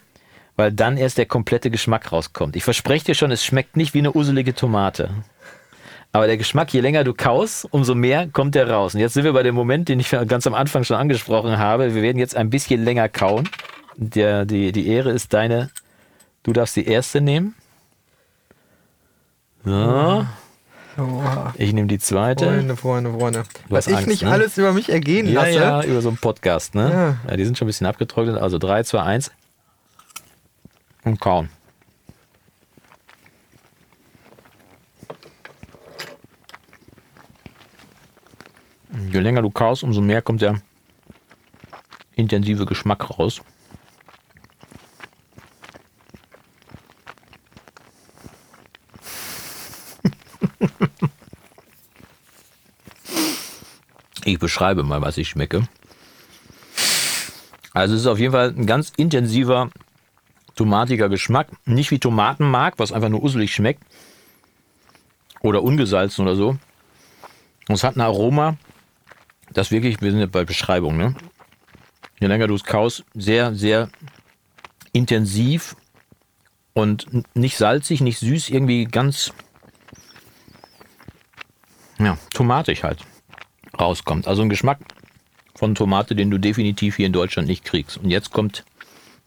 S2: weil dann erst der komplette Geschmack rauskommt. Ich verspreche dir schon, es schmeckt nicht wie eine uselige Tomate. Aber der Geschmack, je länger du kaust, umso mehr kommt der raus. Und jetzt sind wir bei dem Moment, den ich ganz am Anfang schon angesprochen habe. Wir werden jetzt ein bisschen länger kauen. Der, die, die Ehre ist deine. Du darfst die erste nehmen. So, ich nehme die zweite.
S1: Freunde, Freunde, Freunde.
S2: Du
S1: Was ich
S2: Angst,
S1: nicht
S2: ne?
S1: alles über mich ergehen
S2: Ja,
S1: lasse.
S2: ja, über so einen Podcast, ne?
S1: Ja.
S2: Ja. die sind schon ein bisschen abgetrocknet. Also 3, 2, 1. Und kauen. Je länger du kaust, umso mehr kommt der intensive Geschmack raus. Ich beschreibe mal, was ich schmecke. Also es ist auf jeden Fall ein ganz intensiver, tomatiger Geschmack. Nicht wie Tomatenmark, was einfach nur uselig schmeckt. Oder ungesalzen oder so. Und es hat ein Aroma, das wirklich, wir sind ja bei Beschreibung, ne? Je länger du es kaust, sehr, sehr intensiv und nicht salzig, nicht süß, irgendwie ganz, ja, tomatig halt rauskommt. Also ein Geschmack von Tomate, den du definitiv hier in Deutschland nicht kriegst. Und jetzt kommt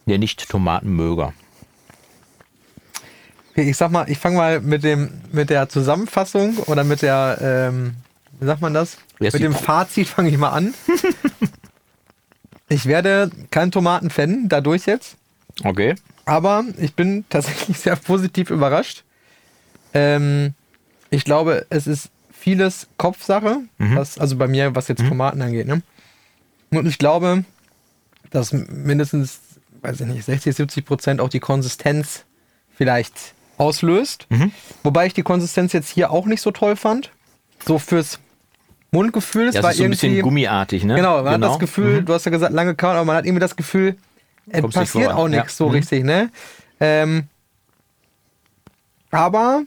S2: der Nicht-Tomatenmöger.
S1: Ich sag mal, ich fange mal mit dem mit der Zusammenfassung oder mit der, ähm, wie sagt man das?
S2: Erst
S1: mit dem Fazit fange ich mal an. ich werde kein Tomatenfan dadurch jetzt,
S2: Okay.
S1: aber ich bin tatsächlich sehr positiv überrascht. Ähm, ich glaube, es ist vieles Kopfsache, was, also bei mir, was jetzt Tomaten angeht. Ne? Und ich glaube, dass mindestens, weiß ich nicht, 60, 70 Prozent auch die Konsistenz vielleicht auslöst. Wobei ich die Konsistenz jetzt hier auch nicht so toll fand. So fürs Mundgefühl, es
S2: Ja,
S1: war
S2: ist so ein bisschen gummiartig, ne?
S1: Genau, man hat das Gefühl, du hast ja gesagt, lange kauen, aber man hat irgendwie das Gefühl, es
S2: Kommst
S1: passiert auch nichts
S2: Ja.
S1: so
S2: Mhm.
S1: richtig, ne? Ähm, aber,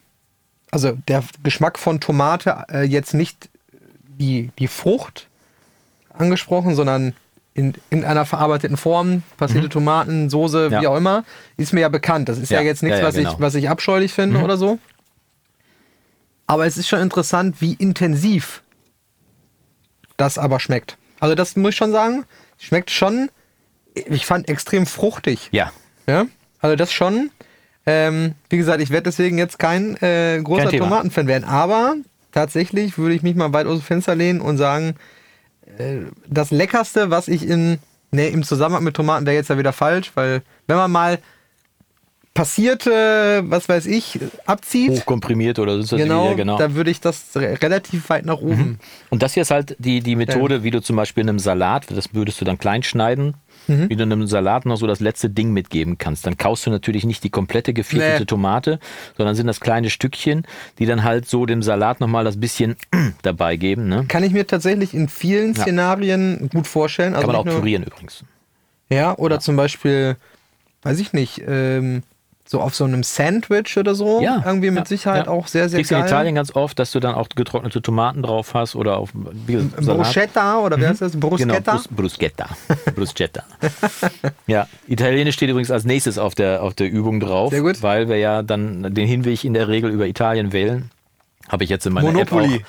S1: also der Geschmack von Tomate äh, jetzt nicht die, die Frucht angesprochen, sondern in, in einer verarbeiteten Form, passierte Tomaten, Soße,
S2: Mhm. Ja.
S1: wie auch immer, ist mir ja bekannt. Das ist ja,
S2: Ja,
S1: jetzt nichts,
S2: ja,
S1: was,
S2: genau.
S1: ich, was ich abscheulich finde
S2: Mhm.
S1: oder so. Aber es ist schon interessant, wie intensiv das aber schmeckt. Also das muss ich schon sagen, schmeckt schon, ich fand extrem fruchtig.
S2: Ja.
S1: Ja? Also das schon. Ähm, wie gesagt, ich werde deswegen jetzt kein äh, großer
S2: Kein.
S1: Tomatenfan werden. Aber tatsächlich würde ich mich mal weit aus dem Fenster lehnen und sagen, äh, das Leckerste, was ich in, ne, im Zusammenhang mit Tomaten wäre jetzt ja wieder falsch, weil wenn man mal passierte, was weiß ich, abzieht,
S2: Hochkomprimiert oder so. ist das
S1: genau,
S2: wieder, genau.
S1: da würde ich das re relativ weit nach oben.
S2: Und das hier ist halt die, die Methode, wie du zum Beispiel in einem Salat, das würdest du dann klein schneiden,
S1: Mhm.
S2: wie du in einem Salat noch so das letzte Ding mitgeben kannst. Dann kaust du natürlich nicht die komplette geviertelte
S1: Nee.
S2: Tomate, sondern sind das kleine Stückchen, die dann halt so dem Salat nochmal das bisschen dabei geben. Ne?
S1: Kann ich mir tatsächlich in vielen
S2: Ja.
S1: Szenarien gut vorstellen. Also
S2: Kann man auch pürieren übrigens.
S1: Ja, oder zum Beispiel, weiß ich nicht, ähm, so auf so einem Sandwich oder so.
S2: Ja.
S1: Irgendwie mit
S2: ja,
S1: Sicherheit
S2: ja.
S1: auch sehr, sehr
S2: Kriegst
S1: geil.
S2: in Italien ganz oft, dass du dann auch getrocknete Tomaten drauf hast oder auf wie gesagt.
S1: Bruschetta oder wie heißt das?
S2: Genau,
S1: Bruschetta?
S2: Brus, Bruschetta. Bruschetta. ja, Italienisch steht übrigens als nächstes auf der, auf der Übung drauf,
S1: Sehr gut.
S2: weil wir ja dann den Hinweg in der Regel über Italien wählen. Habe ich jetzt in meiner
S1: Monopoly.
S2: App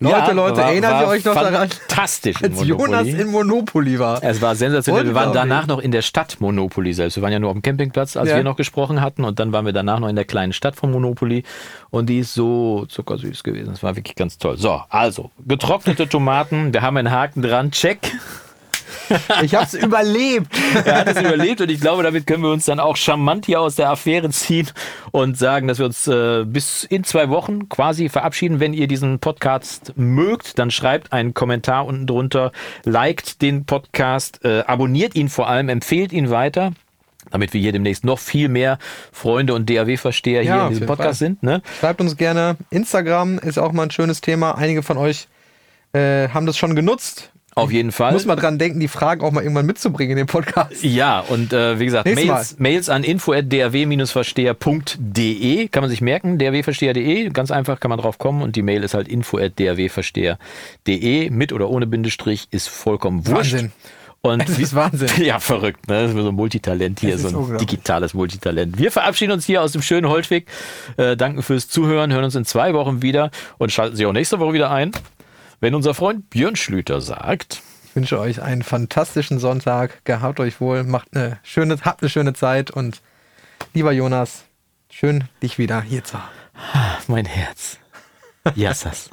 S1: Leute, Leute,
S2: war-
S1: erinnert
S2: war
S1: ihr euch noch daran,
S2: Fantastisch.
S1: als Jonas
S2: Monopoly.
S1: in Monopoly war?
S2: Es war sensationell. Wir waren danach noch in der Stadt Monopoly selbst. Wir waren ja nur auf dem Campingplatz, als
S1: Ja.
S2: wir noch gesprochen hatten. Und dann waren wir danach noch in der kleinen Stadt von Monopoly. Und die ist so zuckersüß gewesen. Das war wirklich ganz toll. So, also, getrocknete Tomaten. Wir haben einen Haken dran. Check.
S1: Ich hab's überlebt.
S2: Er hat es überlebt und ich glaube, damit können wir uns dann auch charmant hier aus der Affäre ziehen und sagen, dass wir uns äh, bis in zwei Wochen quasi verabschieden. Wenn ihr diesen Podcast mögt, dann schreibt einen Kommentar unten drunter, liked den Podcast, äh, abonniert ihn vor allem, empfehlt ihn weiter. Damit wir hier demnächst noch viel mehr Freunde und DAW-Versteher
S1: Ja,
S2: hier in diesem Podcast
S1: Fall.
S2: sind. Ne?
S1: Schreibt uns gerne. Instagram ist auch mal ein schönes Thema. Einige von euch äh, haben das schon genutzt.
S2: Auf jeden Fall.
S1: Muss man dran denken, die Fragen auch mal irgendwann mitzubringen in den Podcast.
S2: Ja, und äh, wie gesagt, Mails, Mails an info.drw-versteher.de kann man sich merken, drwversteher.de, ganz einfach kann man drauf kommen und die Mail ist halt info.drwversteher.de, mit oder ohne Bindestrich, ist vollkommen wurscht.
S1: Wahnsinn.
S2: Und
S1: Es ist Wahnsinn.
S2: Ja, verrückt, ne? Das ist so ein Multitalent hier, so ein digitales Multitalent. Wir verabschieden uns hier aus dem schönen Holtwig, äh, danken fürs Zuhören, hören uns in zwei Wochen wieder und schalten Sie auch nächste Woche wieder ein, wenn unser Freund Björn Schlüter sagt,
S1: Ich wünsche euch einen fantastischen Sonntag. Gehabt euch wohl, macht eine schöne, habt eine schöne Zeit und lieber Jonas, schön dich wieder hier zu haben.
S2: mein Herz. Yassas.